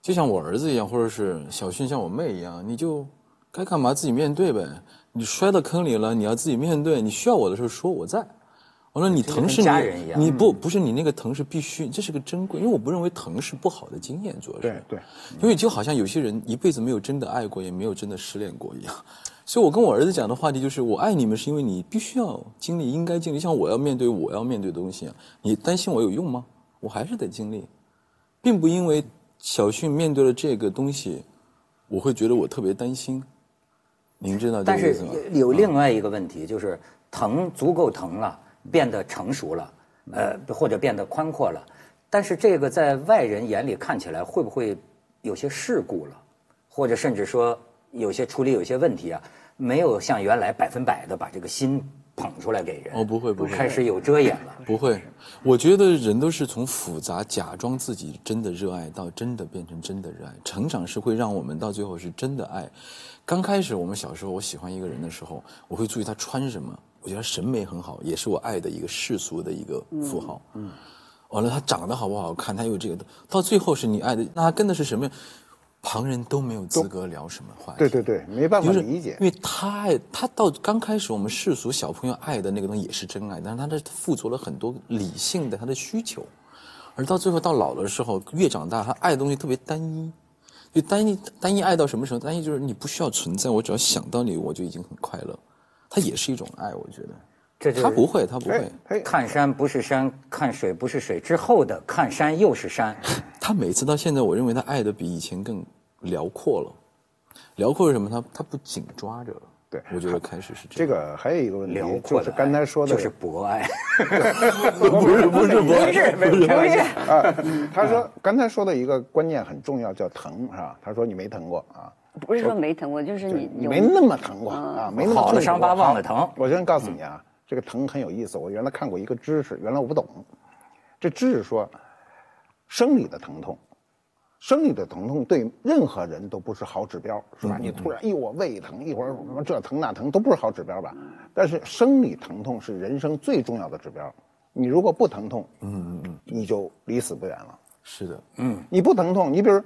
就像我儿子一样，或者是小迅像我妹一样，你就该干嘛自己面对呗。你摔到坑里了，你要自己面对。你需要我的时候说我在。我说你疼是你，你不不是你那个疼是必须，这是个珍贵，因为我不认为疼是不好的经验，主要是对，因为就好像有些人一辈子没有真的爱过，也没有真的失恋过一样，所以我跟我儿子讲的话题就是，我爱你们是因为你必须要经历，应该经历，像我要面对我要面对的东西，你担心我有用吗？我还是得经历，并不因为小迅面对了这个东西，我会觉得我特别担心，您知道这个意思吗？但是有另外一个问题，就是疼足够疼了。变得成熟了，呃，或者变得宽阔了，但是这个在外人眼里看起来会不会有些世故了，或者甚至说有些处理有些问题啊，没有像原来百分百的把这个心捧出来给人。哦，不会不会，开始有遮掩了。不会，我觉得人都是从复杂假装自己真的热爱到真的变成真的热爱，成长是会让我们到最后是真的爱。刚开始我们小时候，我喜欢一个人的时候，我会注意他穿什么。我觉得审美很好，也是我爱的一个世俗的一个符号。嗯，完了，他长得好不好看？他有这个，到最后是你爱的，那他跟的是什么？旁人都没有资格聊什么话题。对对对，没办法理解。因为他爱他到刚开始，我们世俗小朋友爱的那个东西也是真爱，但是他的附着了很多理性的他的需求，而到最后到老的时候，越长大，他爱的东西特别单一，就单一单一爱到什么时候？单一就是你不需要存在，我只要想到你，我就已经很快乐。它也是一种爱，我觉得。这他不会，他不会。看山不是山，看水不是水之后的看山又是山。他每次到现在，我认为他爱的比以前更辽阔了。辽阔是什么？他他不紧抓着。对，我觉得开始是这个。还有一个问题，就是刚才说的，就是博爱。不是不是不是不是啊！他说刚才说的一个观念很重要，叫疼，是吧？他说你没疼过啊。不是说没疼过，就是你你没那么疼过啊，没那么好的伤疤忘了疼。我先告诉你啊，这个疼很有意思。我原来看过一个知识，原来我不懂。这知识说，生理的疼痛，生理的疼痛对任何人都不是好指标，是吧？你突然，哎呦，我胃疼，一会儿什么这疼那疼，都不是好指标吧？但是生理疼痛是人生最重要的指标。你如果不疼痛，嗯嗯嗯，你就离死不远了。是的，嗯，你不疼痛，你比如。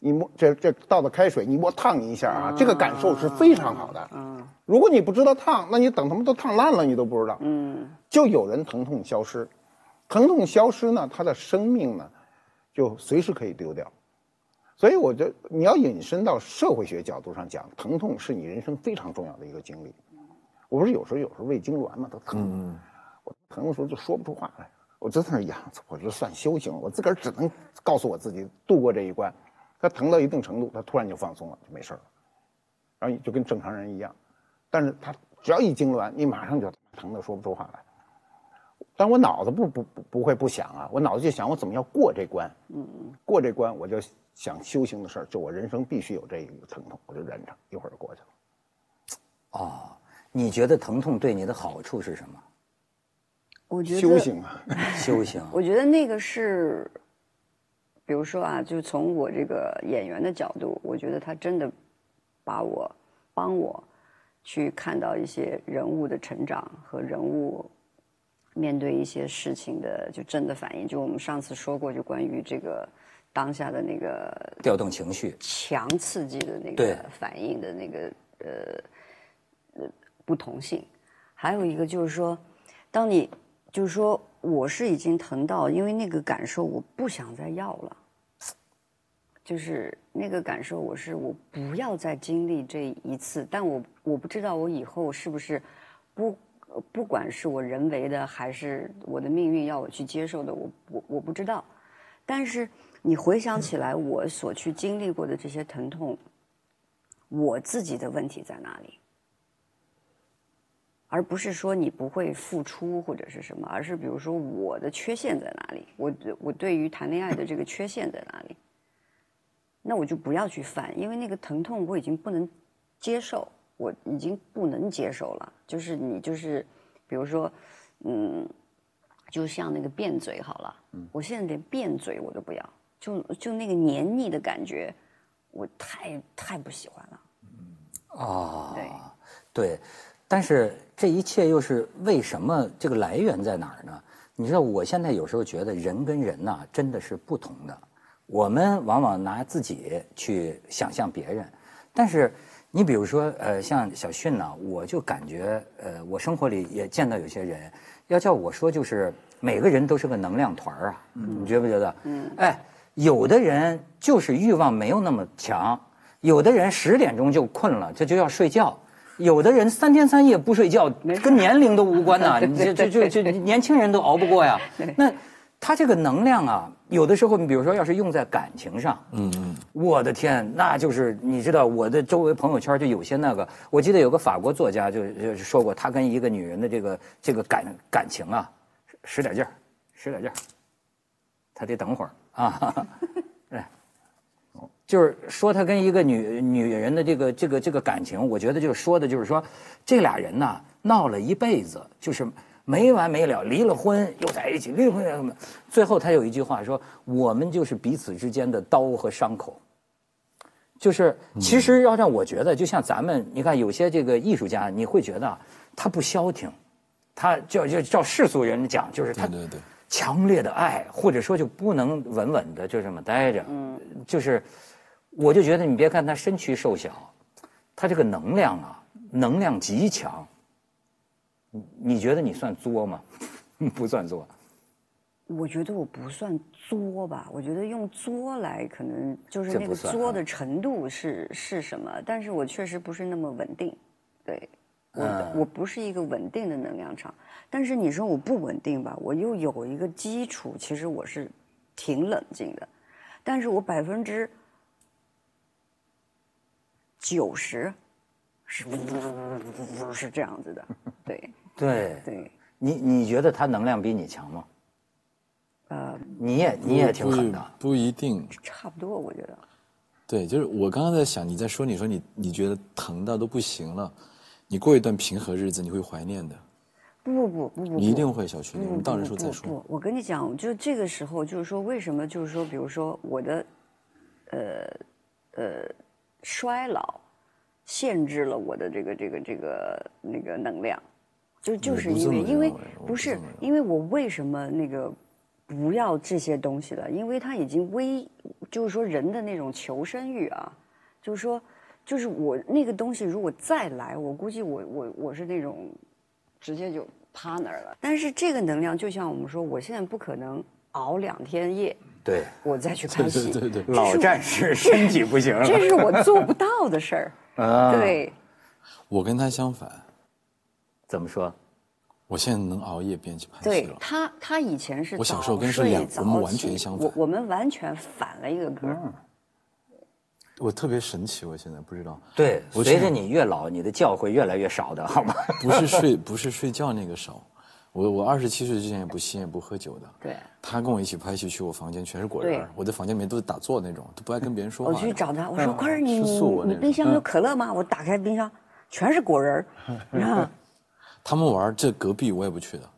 你摸这这倒的开水，你摸烫一下啊，这个感受是非常好的。嗯，如果你不知道烫，那你等他们都烫烂了，你都不知道。嗯，就有人疼痛消失，疼痛消失呢，他的生命呢，就随时可以丢掉。所以我觉得你要引申到社会学角度上讲，疼痛是你人生非常重要的一个经历。我不是有时候有时候胃痉挛嘛，都疼，我疼的时候就说不出话来，我就在那养，我就算修行，我自个儿只能告诉我自己度过这一关。他疼到一定程度，他突然就放松了，就没事了，然后就跟正常人一样。但是他只要一痉挛，你马上就疼的说不出话来。但我脑子不不不不会不想啊，我脑子就想我怎么要过这关。嗯嗯。过这关，我就想修行的事儿，就我人生必须有这一个疼痛，我就忍着，一会儿就过去了。哦，你觉得疼痛对你的好处是什么？我觉得修行啊，修行。我觉得那个是。比如说啊，就从我这个演员的角度，我觉得他真的把我帮我去看到一些人物的成长和人物面对一些事情的就真的反应。就我们上次说过，就关于这个当下的那个调动情绪、强刺激的那个反应的那个呃呃不同性。还有一个就是说，当你就是说。我是已经疼到，因为那个感受我不想再要了，就是那个感受，我是我不要再经历这一次，但我我不知道我以后是不是不不管是我人为的还是我的命运要我去接受的，我我我不知道，但是你回想起来，我所去经历过的这些疼痛，我自己的问题在哪里？而不是说你不会付出或者是什么，而是比如说我的缺陷在哪里？我我对于谈恋爱的这个缺陷在哪里？那我就不要去犯，因为那个疼痛我已经不能接受，我已经不能接受了。就是你就是，比如说，嗯，就像那个变嘴好了，我现在连变嘴我都不要，就就那个黏腻的感觉，我太太不喜欢了。哦，对对。但是这一切又是为什么？这个来源在哪儿呢？你知道，我现在有时候觉得人跟人呐真的是不同的。我们往往拿自己去想象别人，但是你比如说，呃，像小迅呢，我就感觉，呃，我生活里也见到有些人，要叫我说，就是每个人都是个能量团儿啊。你觉不觉得？嗯。哎，有的人就是欲望没有那么强，有的人十点钟就困了，这就要睡觉。有的人三天三夜不睡觉，跟年龄都无关呐，这这这这年轻人都熬不过呀。那他这个能量啊，有的时候你比如说要是用在感情上，嗯嗯，我的天，那就是你知道我的周围朋友圈就有些那个，我记得有个法国作家就就说过，他跟一个女人的这个这个感感情啊，使点劲儿，使点劲儿，他得等会儿啊。就是说他跟一个女女人的这个这个这个感情，我觉得就是说的就是说，这俩人呐闹了一辈子，就是没完没了，离了婚又在一起，离了婚什么？最后他有一句话说：“我们就是彼此之间的刀和伤口。”就是其实要让我觉得，就像咱们，你看有些这个艺术家，你会觉得他不消停，他就就照世俗人讲，就是他强烈的爱，或者说就不能稳稳的就这么待着，就是。我就觉得，你别看他身躯瘦小，他这个能量啊，能量极强。你你觉得你算作吗？不算作。我觉得我不算作吧。我觉得用作来，可能就是那个作的程度是是什么？但是我确实不是那么稳定。对，我我不是一个稳定的能量场。但是你说我不稳定吧，我又有一个基础，其实我是挺冷静的。但是我百分之。九十，是是这样子的，对对对。你你觉得他能量比你强吗？呃，你也你也挺狠的，不一定，差不多，我觉得。对，就是我刚刚在想，你在说，你说你你觉得疼到都不行了，你过一段平和日子，你会怀念的。不不不不不，你一定会，小徐，我们到时候再说。不，我跟你讲，就这个时候，就是说，为什么？就是说，比如说我的，呃呃。衰老限制了我的这个这个这个那个能量，就就是因为因为不是因为我为什么那个不要这些东西了，因为它已经危，就是说人的那种求生欲啊，就是说，就是我那个东西如果再来，我估计我我我是那种直接就趴那儿了。但是这个能量就像我们说，我现在不可能熬两天夜，对，我再去拍戏，对对对老战士身体不行了。这是我做不到的事儿。啊，对，我跟他相反，怎么说？我现在能熬夜编辑拍戏了。对他，他以前是我小时候跟是两我们完全相反我我们完全反了一个格儿。我特别神奇，我现在不知道，对，我随着你越老，你的觉会越来越少的，好吗？不是睡不是睡觉那个少，我我二十七岁之前也不吸烟也不喝酒的。对，他跟我一起拍戏，去我房间全是果仁儿，我在房间里面都是打坐那种，都不爱跟别人说话我。去找他，我说：“坤儿，你你冰箱有可乐吗？”我打开冰箱，全是果仁儿，你看，他们玩这隔壁我也不去的，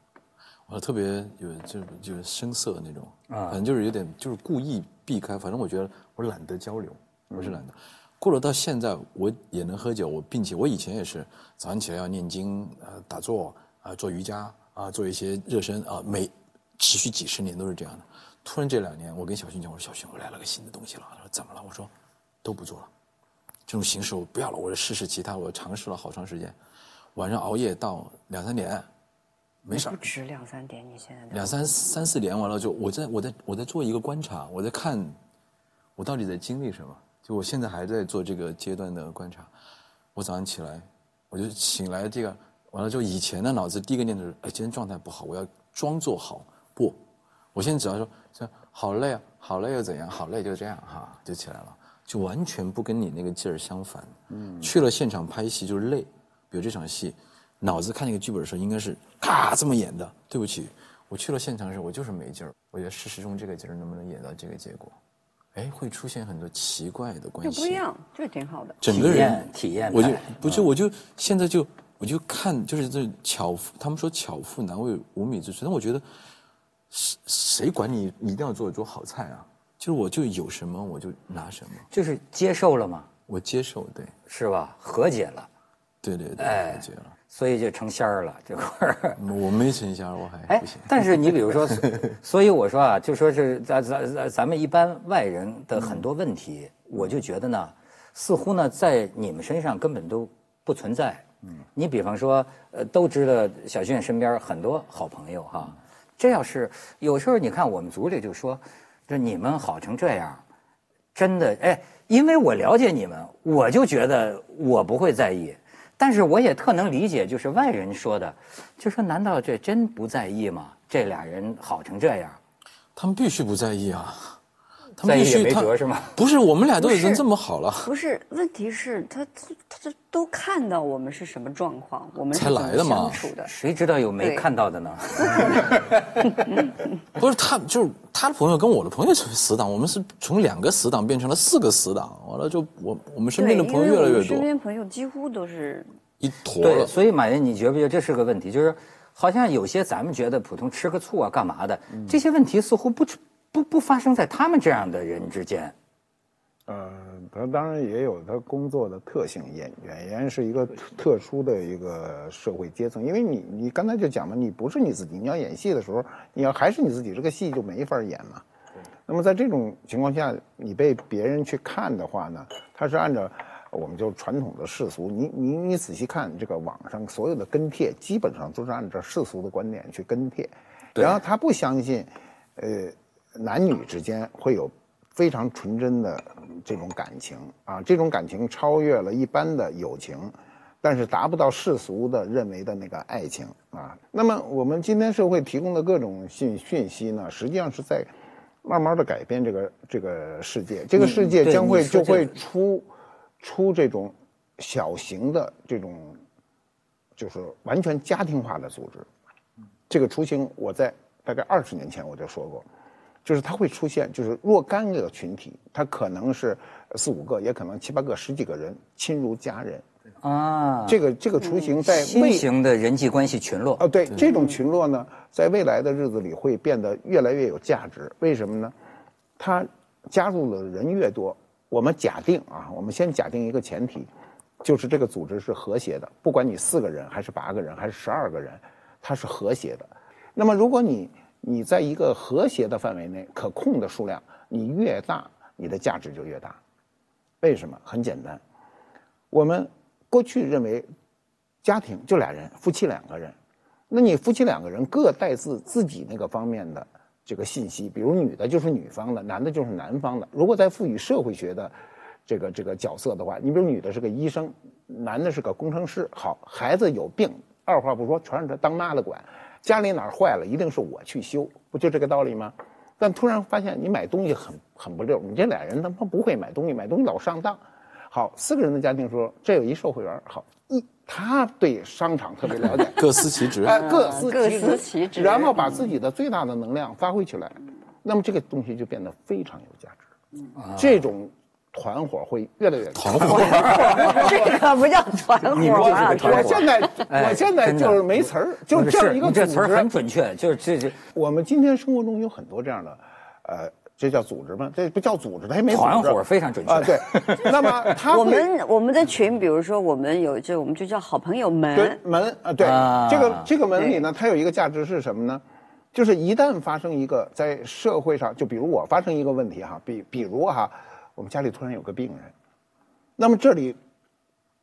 我特别有就就是生涩那种，啊反正就是有点就是故意避开，反正我觉得我懒得交流，我是懒得。过了到现在，我也能喝酒，我并且我以前也是早上起来要念经，呃，打坐啊、做瑜伽啊、做一些热身啊、每持续几十年都是这样的。突然这两年，我跟小勋讲，我说小勋，我来了个新的东西了。他说怎么了？我说都不做了，这种形式我不要了，我要试试其他。我尝试了好长时间，晚上熬夜到两三点，没事儿不。止两三点，你现在两三三四点完了就我在我在我在做一个观察，我在看我到底在经历什么。就我现在还在做这个阶段的观察。我早上起来，我就醒来这个完了之后，以前的脑子第一个念头是：哎，今天状态不好，我要装作好。不，我现在只要说这好累啊，好累又怎样？好累就这样哈，就起来了，就完全不跟你那个劲儿相反。嗯，去了现场拍戏就是累，比如这场戏，脑子看那个剧本的时候应该是咔这么演的。对不起，我去了现场的时候我就是没劲儿。我觉得事实中这个劲儿能不能演到这个结果？哎，会出现很多奇怪的关系。就不一样，这挺好的。整个人体验体验我就派不就我就现在就我就看就是这巧妇，他们说巧妇难为无米之炊，但我觉得谁谁管你你一定要做一桌好菜啊？就是我就有什么我就拿什么，就是接受了吗，我接受，对是吧？和解了，对对对，哎了解了。所以就成仙儿了这块儿。我没成仙，我还哎不行。，但是你比如说，所以我说啊，就说是咱咱咱咱们一般外人的很多问题，我就觉得呢，似乎呢在你们身上根本都不存在。嗯，你比方说，呃，都知道小俊身边很多好朋友哈，这要是有时候你看我们组里就说，这你们好成这样，真的哎，因为我了解你们，我就觉得我不会在意。但是我也特能理解，就是外人说的，就说难道这真不在意吗？这俩人好成这样，他们必须不在意啊，他们也必须他没辙是吗？不是，我们俩都已经这么好了，不是，问题是他他他都看到我们是什么状况，我们才来的嘛。谁知道有没看到的呢？不是他，就是他的朋友跟我的朋友成为死党，我们是从两个死党变成了四个死党，完了就我我们身，边的朋友越来越多身，边朋友几乎都是一坨对，了。所以马云，你觉不觉得这是个问题？就是好像有些咱们觉得普通吃个醋啊，干嘛的，这些问题似乎不出不不发生在他们这样的人之间。呃，他当然也有他工作的特性，演演员是一个特特殊的一个社会阶层，因为你你刚才就讲了，你不是你自己，你要演戏的时候，你要还是你自己，这个戏就没法演嘛。那么在这种情况下，你被别人去看的话呢，他是按照我们就传统的世俗，你你你仔细看这个网上所有的跟帖，基本上都是按照世俗的观点去跟帖，然后他不相信，呃，男女之间会有非常纯真的这种感情啊，这种感情超越了一般的友情，但是达不到世俗的认为的那个爱情啊。那么我们今天社会提供的各种信讯息呢，实际上是在慢慢的改变这个这个世界，这个世界将会就会出出这种小型的这种就是完全家庭化的组织。这个雏形我在大概二十年前我就说过，就是它会出现，就是若干个群体，它可能是四五个，也可能七八个、十几个人，亲如家人。啊，这个这个雏形在新型的人际关系群落啊，对这种群落呢，在未来的日子里会变得越来越有价值。为什么呢？它加入的人越多，我们假定啊，我们先假定一个前提，就是这个组织是和谐的，不管你四个人还是八个人还是十二个人，它是和谐的。那么如果你你在一个和谐的范围内，可控的数量，你越大，你的价值就越大。为什么？很简单，我们过去认为家庭就俩人，夫妻两个人，那你夫妻两个人各带自自己那个方面的这个信息，比如女的就是女方的，男的就是男方的。如果再赋予社会学的这个这个角色的话，你比如女的是个医生，男的是个工程师。好，孩子有病，二话不说全是他当妈的管。家里哪儿坏了，一定是我去修，不就这个道理吗？但突然发现你买东西很很不溜，你这俩人他妈不会买东西，买东西老上当。好，四个人的家庭说，这有一售货员，好一他对商场特别了解，各司其职。哎，各司各司其职然后把自己的最大的能量发挥起来，那么这个东西就变得非常有价值。这种团伙会越来越团伙。这个不叫团伙啊，就是个团伙我现在哎我现在就是没词儿，就是这样一个你这词儿组织很准确，就是这这我们今天生活中有很多这样的，呃，这叫组织吗？这不叫组织，它也没团伙非常准确啊。对，那么他我们我们的群，比如说我们有这，我们就叫好朋友对们。门啊，对啊这个这个门里呢，它有一个价值是什么呢？就是一旦发生一个在社会上，就比如我发生一个问题哈，比比如哈，我们家里突然有个病人，那么这里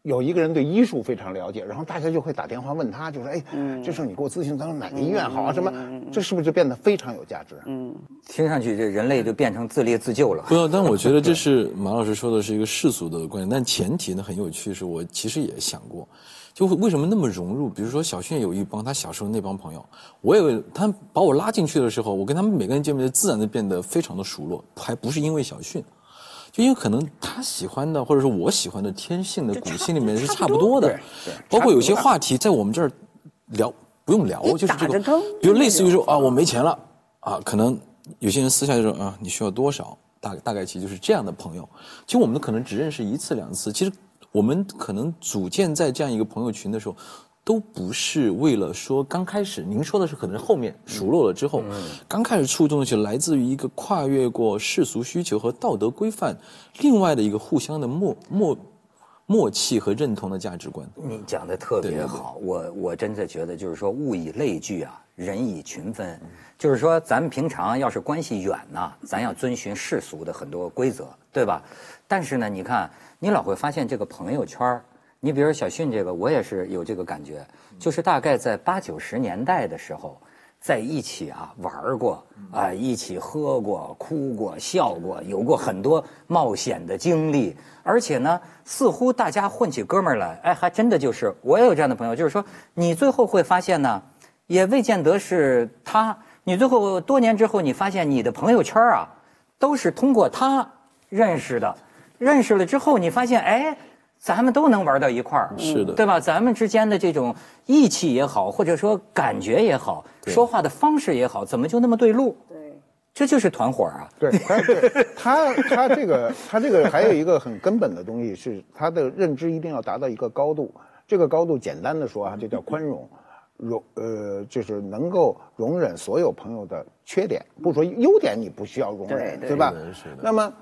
有一个人对医术非常了解，然后大家就会打电话问他，就说哎，这事儿你给我咨询，咱说哪个医院好啊？什么？这是不是就变得非常有价值？嗯，听上去这人类就变成自立自救了。不要，但我觉得这是马老师说的是一个世俗的观点，但前提呢很有趣，是我其实也想过，就为什么那么融入？比如说小迅有一帮他小时候那帮朋友，我也他把我拉进去的时候，我跟他们每个人见面就，自然的变得非常的熟络，还不是因为小迅。就因为可能他喜欢的，或者说我喜欢的天性的骨性里面是差不多的，包括有些话题在我们这儿聊不用聊，就是这个比如类似于说啊我没钱了啊，可能有些人私下就说啊你需要多少，大大概其就是这样的朋友。其实我们可能只认识一次两次，其实我们可能组建在这样一个朋友群的时候。都不是为了说刚开始，您说的是可能后面熟络了之后，刚开始触动的是来自于一个跨越过世俗需求和道德规范，另外的一个互相的默默默契和认同的价值观。你讲的特别好，我我真的觉得就是说物以类聚啊，人以群分，就是说咱们平常要是关系远呐，咱要遵循世俗的很多规则，对吧？但是呢，你看你老会发现这个朋友圈儿你比如小迅这个，我也是有这个感觉，就是大概在八九十年代的时候。在一起啊玩过啊，一起喝过、哭过、笑过，有过很多冒险的经历。而且呢，似乎大家混起哥们儿来，哎，还真的就是我也有这样的朋友，就是说你最后会发现呢，也未见得是他。你最后多年之后，你发现你的朋友圈啊，都是通过他认识的。认识了之后，你发现哎。咱们都能玩到一块儿，是的对吧？咱们之间的这种义气也好，或者说感觉也好，说话的方式也好，怎么就那么对路？对，这就是团伙啊！对，他他这个他这个还有一个很根本的东西是他的认知一定要达到一个高度，这个高度简单的说啊，就叫宽容，容呃就是能够容忍所有朋友的缺点，不说优点你不需要容忍，对对吧是是的？那么。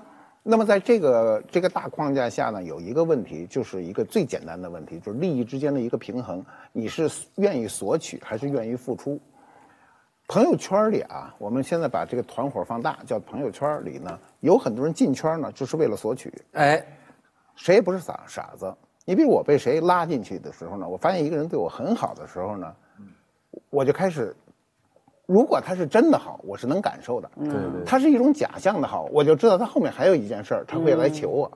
那么在这个这个大框架下呢，有一个问题，就是一个最简单的问题，就是利益之间的一个平衡，你是愿意索取还是愿意付出？朋友圈里啊，我们现在把这个团伙放大，叫朋友圈里呢，有很多人进圈呢，就是为了索取。哎，谁也不是傻傻子。你比如我被谁拉进去的时候呢，我发现一个人对我很好的时候呢，我就开始，如果他是真的好，我是能感受的。对对他是一种假象的好，我就知道他后面还有一件事儿，他会来求我，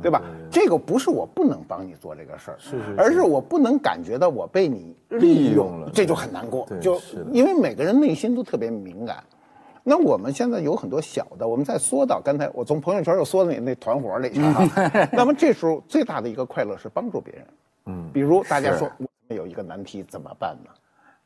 对吧？这个不是我不能帮你做这个事儿，是是而是我不能感觉到我被你利利用了这就很难过。对就因为每个人内心都特别敏感。那我们现在有很多小的，我们再缩到刚才我从朋友圈又缩到你那团伙里去了哈。那么这时候最大的一个快乐是帮助别人。嗯，比如大家说我有一个难题怎么办呢？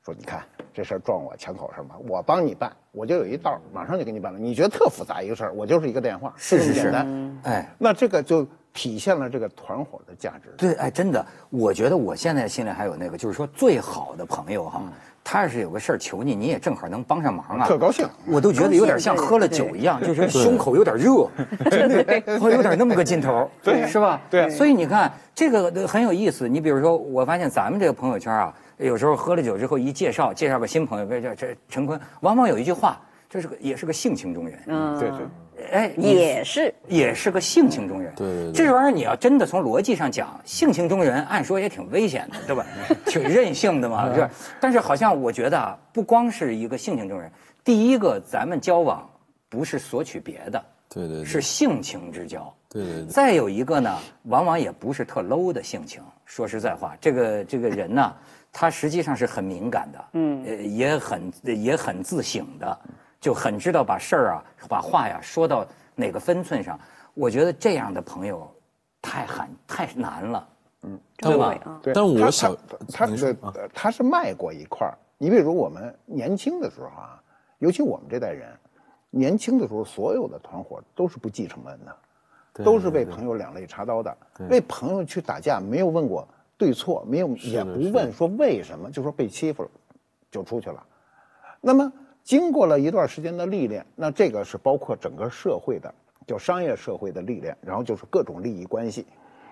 说你看这事儿撞我枪口上吧，我帮你办，我就有一道，马上就给你办了。你觉得特复杂一个事儿，我就是一个电话，是是是这么简单。哎，那这个就体现了这个团伙的价值。对，哎，真的，我觉得我现在心里还有那个，就是说最好的朋友哈，他要是有个事儿求你，你也正好能帮上忙啊，特高兴我都觉得有点像喝了酒一样，就是胸口有点热，真的，我有点那么个劲头，对是吧？对所以你看这个很有意思。你比如说，我发现咱们这个朋友圈啊，有时候喝了酒之后一介绍，介绍个新朋友，比如这这陈坤，往往有一句话，这是个也是个性情中人，嗯，对对，哎，也是也是个性情中人。对对对这玩意儿你要真的从逻辑上讲，性情中人按说也挺危险的，对吧？挺任性的嘛，是吧。但是好像我觉得啊，不光是一个性情中人，第一个咱们交往不是索取别的，对对对，是性情之交。对对对，再有一个呢，往往也不是特 low 的性情。说实在话，这个这个人呢，他实际上是很敏感的，嗯，呃，也很也很自省的，就很知道把事儿啊，把话呀说到哪个分寸上。我觉得这样的朋友太罕太难了，嗯，对吧？但我想他他他是迈过一块儿。你比如我们年轻的时候啊，尤其我们这代人，年轻的时候所有的团伙都是不计成本的，对都是为朋友两肋插刀的，为朋友去打架，没有问过对错，没有也不问说为什么，就说被欺负了，就出去了。那么经过了一段时间的历练，那这个是包括整个社会的，就商业社会的历练，然后就是各种利益关系，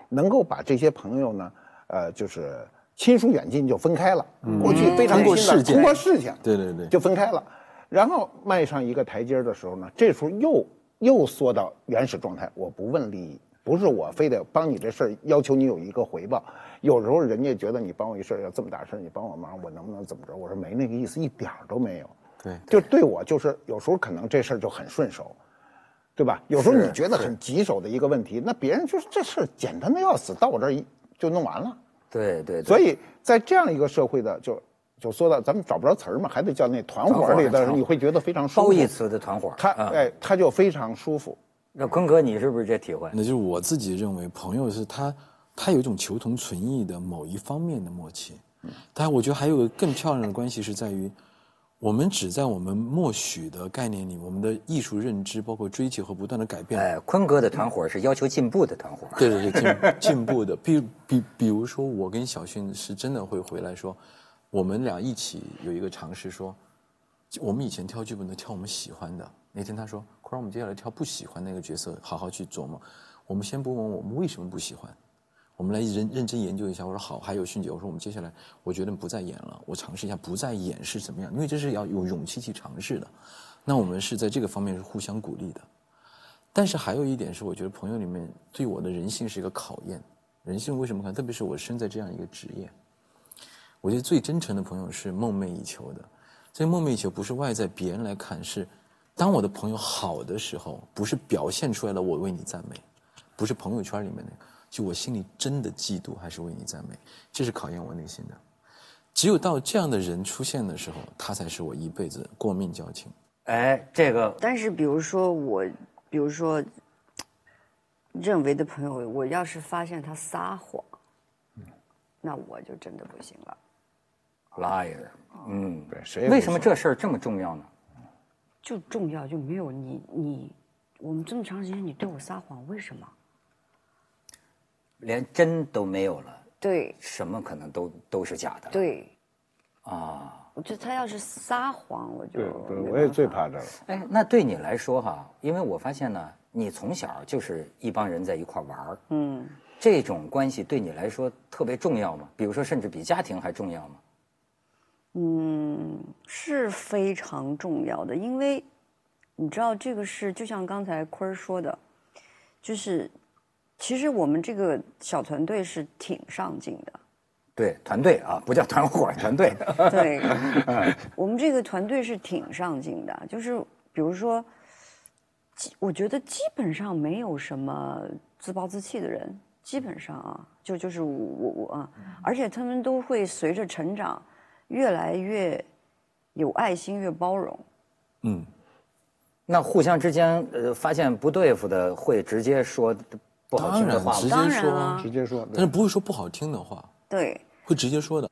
能够把这些朋友呢，呃，就是亲疏远近就分开了。过去非常通过亲的事件通过事情，对对对就分开了。然后迈上一个台阶的时候呢，这时候又又缩到原始状态，我不问利益，不是我非得帮你这事儿要求你有一个回报。有时候人家觉得你帮我一事儿要这么大事儿，你帮我忙，我能不能怎么着？我说没那个意思，一点儿都没有。对就对我就是有时候可能这事儿就很顺手，对吧？有时候你觉得很棘手的一个问题，那别人就是这事儿简单的要死，到我这儿一就弄完了。对对对。所以在这样一个社会的，就就说到咱们找不着词儿嘛，还得叫那团伙里的，你会觉得非常舒服。褒义词的团伙，他啊哎，他就非常舒服。那坤哥，你是不是这体会？那就是我自己认为，朋友是他，他有一种求同存异的某一方面的默契。嗯但我觉得还有个更漂亮的关系是在于，我们只在我们默许的概念里，我们的艺术认知，包括追求和不断的改变。哎，坤哥的团伙是要求进步的团伙。对对对，进 进步的。比比比如说，我跟小迅是真的会回来说，我们俩一起有一个尝试说，我们以前挑剧本都挑我们喜欢的。那天他说，快让我们接下来挑不喜欢那个角色，好好去琢磨。我们先不问我们为什么不喜欢，我们来认认真研究一下。我说好，还有迅姐，我说我们接下来，我觉得不再演了，我尝试一下不再演是怎么样，因为这是要有勇气去尝试的。那我们是在这个方面是互相鼓励的。但是还有一点是，我觉得朋友里面对我的人性是一个考验。人性为什么看？特别是我身在这样一个职业，我觉得最真诚的朋友是梦寐以求的。这个梦寐以求不是外在别人来看，是当我的朋友好的时候，不是表现出来了我为你赞美，不是朋友圈里面的，就我心里真的嫉妒还是为你赞美，这是考验我内心的。只有到这样的人出现的时候，他才是我一辈子过命交情。哎，这个但是比如说我，比如说认为的朋友，我要是发现他撒谎，那我就真的不行了。liar，嗯，对谁为什么这事儿这么重要呢？就重要就没有你你，我们这么长时间你对我撒谎，为什么？连真都没有了，对什么可能都都是假的。对，啊，我觉得他要是撒谎，我就对对，我也最怕这个。哎，那对你来说哈，因为我发现呢，你从小就是一帮人在一块玩儿，嗯，这种关系对你来说特别重要吗？比如说，甚至比家庭还重要吗？嗯，是非常重要的，因为你知道这个是就像刚才坤儿说的，就是其实我们这个小团队是挺上进的，对，团队啊，不叫团伙，团队。对，我们这个团队是挺上进的，就是比如说，基我觉得基本上没有什么自暴自弃的人，基本上啊，就就是我我我啊，而且他们都会随着成长越来越有爱心，越包容。嗯，那互相之间呃发现不对付的，会直接说不好听的话吗？当然直接说啊直接说，但是不会说不好听的话，对，会直接说的。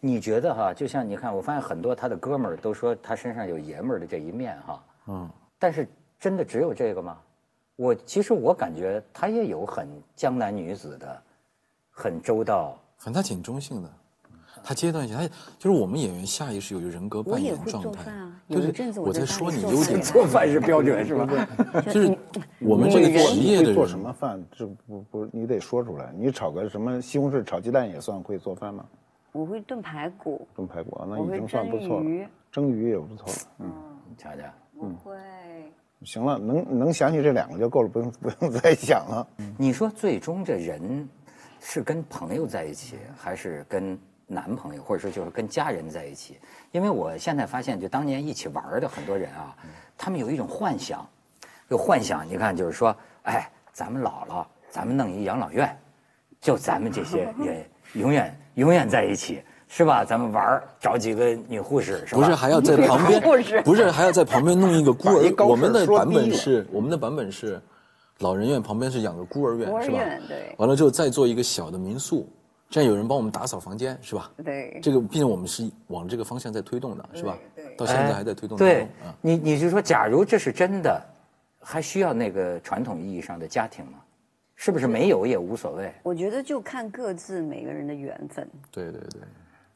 你觉得哈，就像你看，我发现很多他的哥们儿都说他身上有爷们儿的这一面哈，嗯，但是真的只有这个吗？我其实我感觉他也有很江南女子的，很周到。反正他挺中性的，他阶段性，他就是我们演员下意识有一个人格扮演我也会状态做饭啊，有就是一阵子我我在说你优点做饭是标准是吧？就是我们这个职业的你会做什么饭？这不不，你得说出来。你炒个什么西红柿炒鸡蛋也算会做饭吗？我会炖排骨，炖排骨啊那已经算不错了蒸鱼。蒸鱼也不错了。嗯，瞧瞧，我会。行了，能能想起这两个就够了，不用不用再想了。你说最终这人是跟朋友在一起，还是跟男朋友，或者说就是跟家人在一起？因为我现在发现，就当年一起玩的很多人啊，他们有一种幻想，有幻想。你看，就是说，哎，咱们老了，咱们弄一养老院，就咱们这些人永远永远在一起，是吧？咱们玩儿找几个女护士，是吧？不是还要在旁边护士，不是还要在旁边弄一个孤儿？我们的版本是，我们的版本是，老人院旁边是养个孤儿院，是吧对？完了之后再做一个小的民宿，这样有人帮我们打扫房间，是吧？对这个毕竟我们是往这个方向在推动的，是吧？对对到现在还在推动当对你你就说，假如这是真的，还需要那个传统意义上的家庭吗？是不是没有也无所谓？我觉得就看各自每个人的缘分。对对对，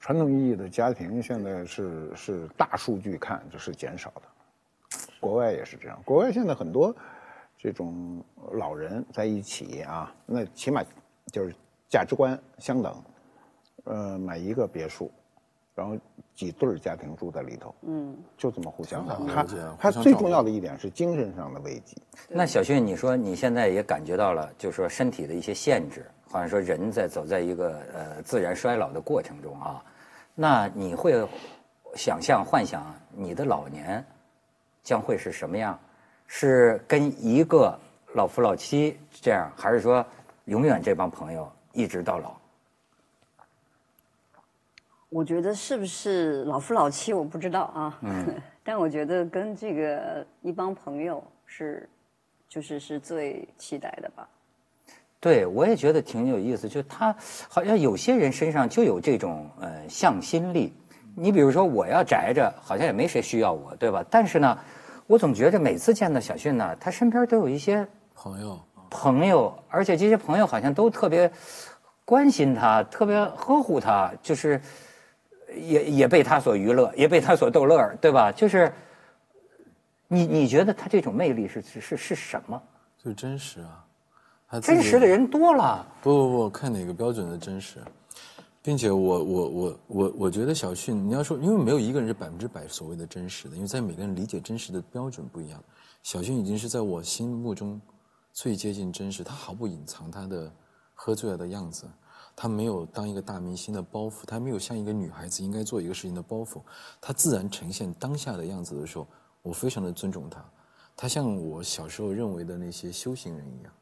传统意义的家庭现在是是大数据看就是减少的，国外也是这样。国外现在很多这种老人在一起啊，那起码就是价值观相等，呃，买一个别墅，然后几对儿家庭住在里头，嗯，就这么互相的他了解啊他最重要的一点是精神上的慰藉。那小迅，你说你现在也感觉到了，就是说身体的一些限制，好像说人在走在一个呃自然衰老的过程中啊，那你会想象、幻想你的老年将会是什么样？是跟一个老夫老妻这样，还是说永远这帮朋友一直到老？我觉得是不是老夫老妻我不知道啊，但我觉得跟这个一帮朋友是，就是是最期待的吧。对，我也觉得挺有意思，就他好像有些人身上就有这种呃向心力。你比如说，我要宅着，好像也没谁需要我，对吧？但是呢，我总觉着每次见到小迅呢，他身边都有一些朋友，朋友，而且这些朋友好像都特别关心他，特别呵护他，就是也也被他所娱乐，也被他所逗乐儿，对吧？就是你你觉得他这种魅力是是是是什么？就是真实啊。他真实的人多了。不不不，看哪个标准的真实，并且我我我我我觉得小迅，你要说，因为没有一个人是百分之百所谓的真实的，因为在每个人理解真实的标准不一样。小迅已经是在我心目中最接近真实，他毫不隐藏他的喝醉了的样子，他没有当一个大明星的包袱，他没有像一个女孩子应该做一个事情的包袱，他自然呈现当下的样子的时候，我非常的尊重他，他像我小时候认为的那些修行人一样。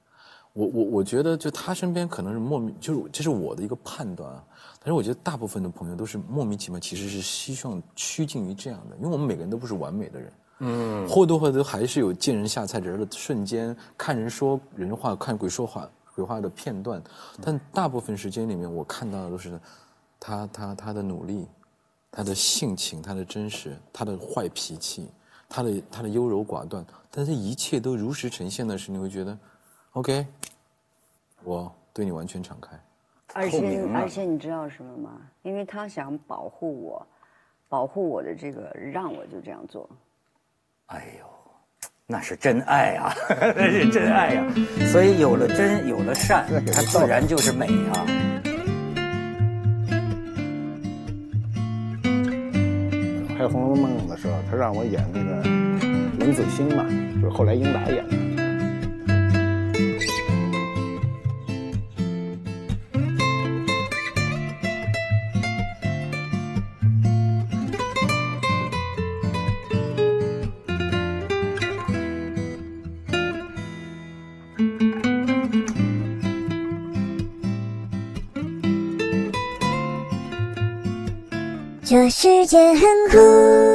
我我我觉得，就他身边可能是莫名，就是这是我的一个判断啊。但是我觉得大部分的朋友都是莫名其妙，其实是希望趋近于这样的，因为我们每个人都不是完美的人，嗯，或多或少还是有见人下菜碟的瞬间，看人说人话，看鬼说话鬼话的片段。但大部分时间里面，我看到的都是他他他的努力，他的性情，他的真实，他的坏脾气，他的他的优柔寡断，但是一切都如实呈现的时候，你会觉得，OK，我对你完全敞开。而且透明了而且你知道什么吗？因为他想保护我，保护我的这个，让我就这样做。哎呦，那是真爱啊，那是真爱呀、所以有了真，有了善，它自然就是美啊。拍《红楼梦》的时候，他让我演那个文子兴嘛，就是后来英达演的。世界很酷。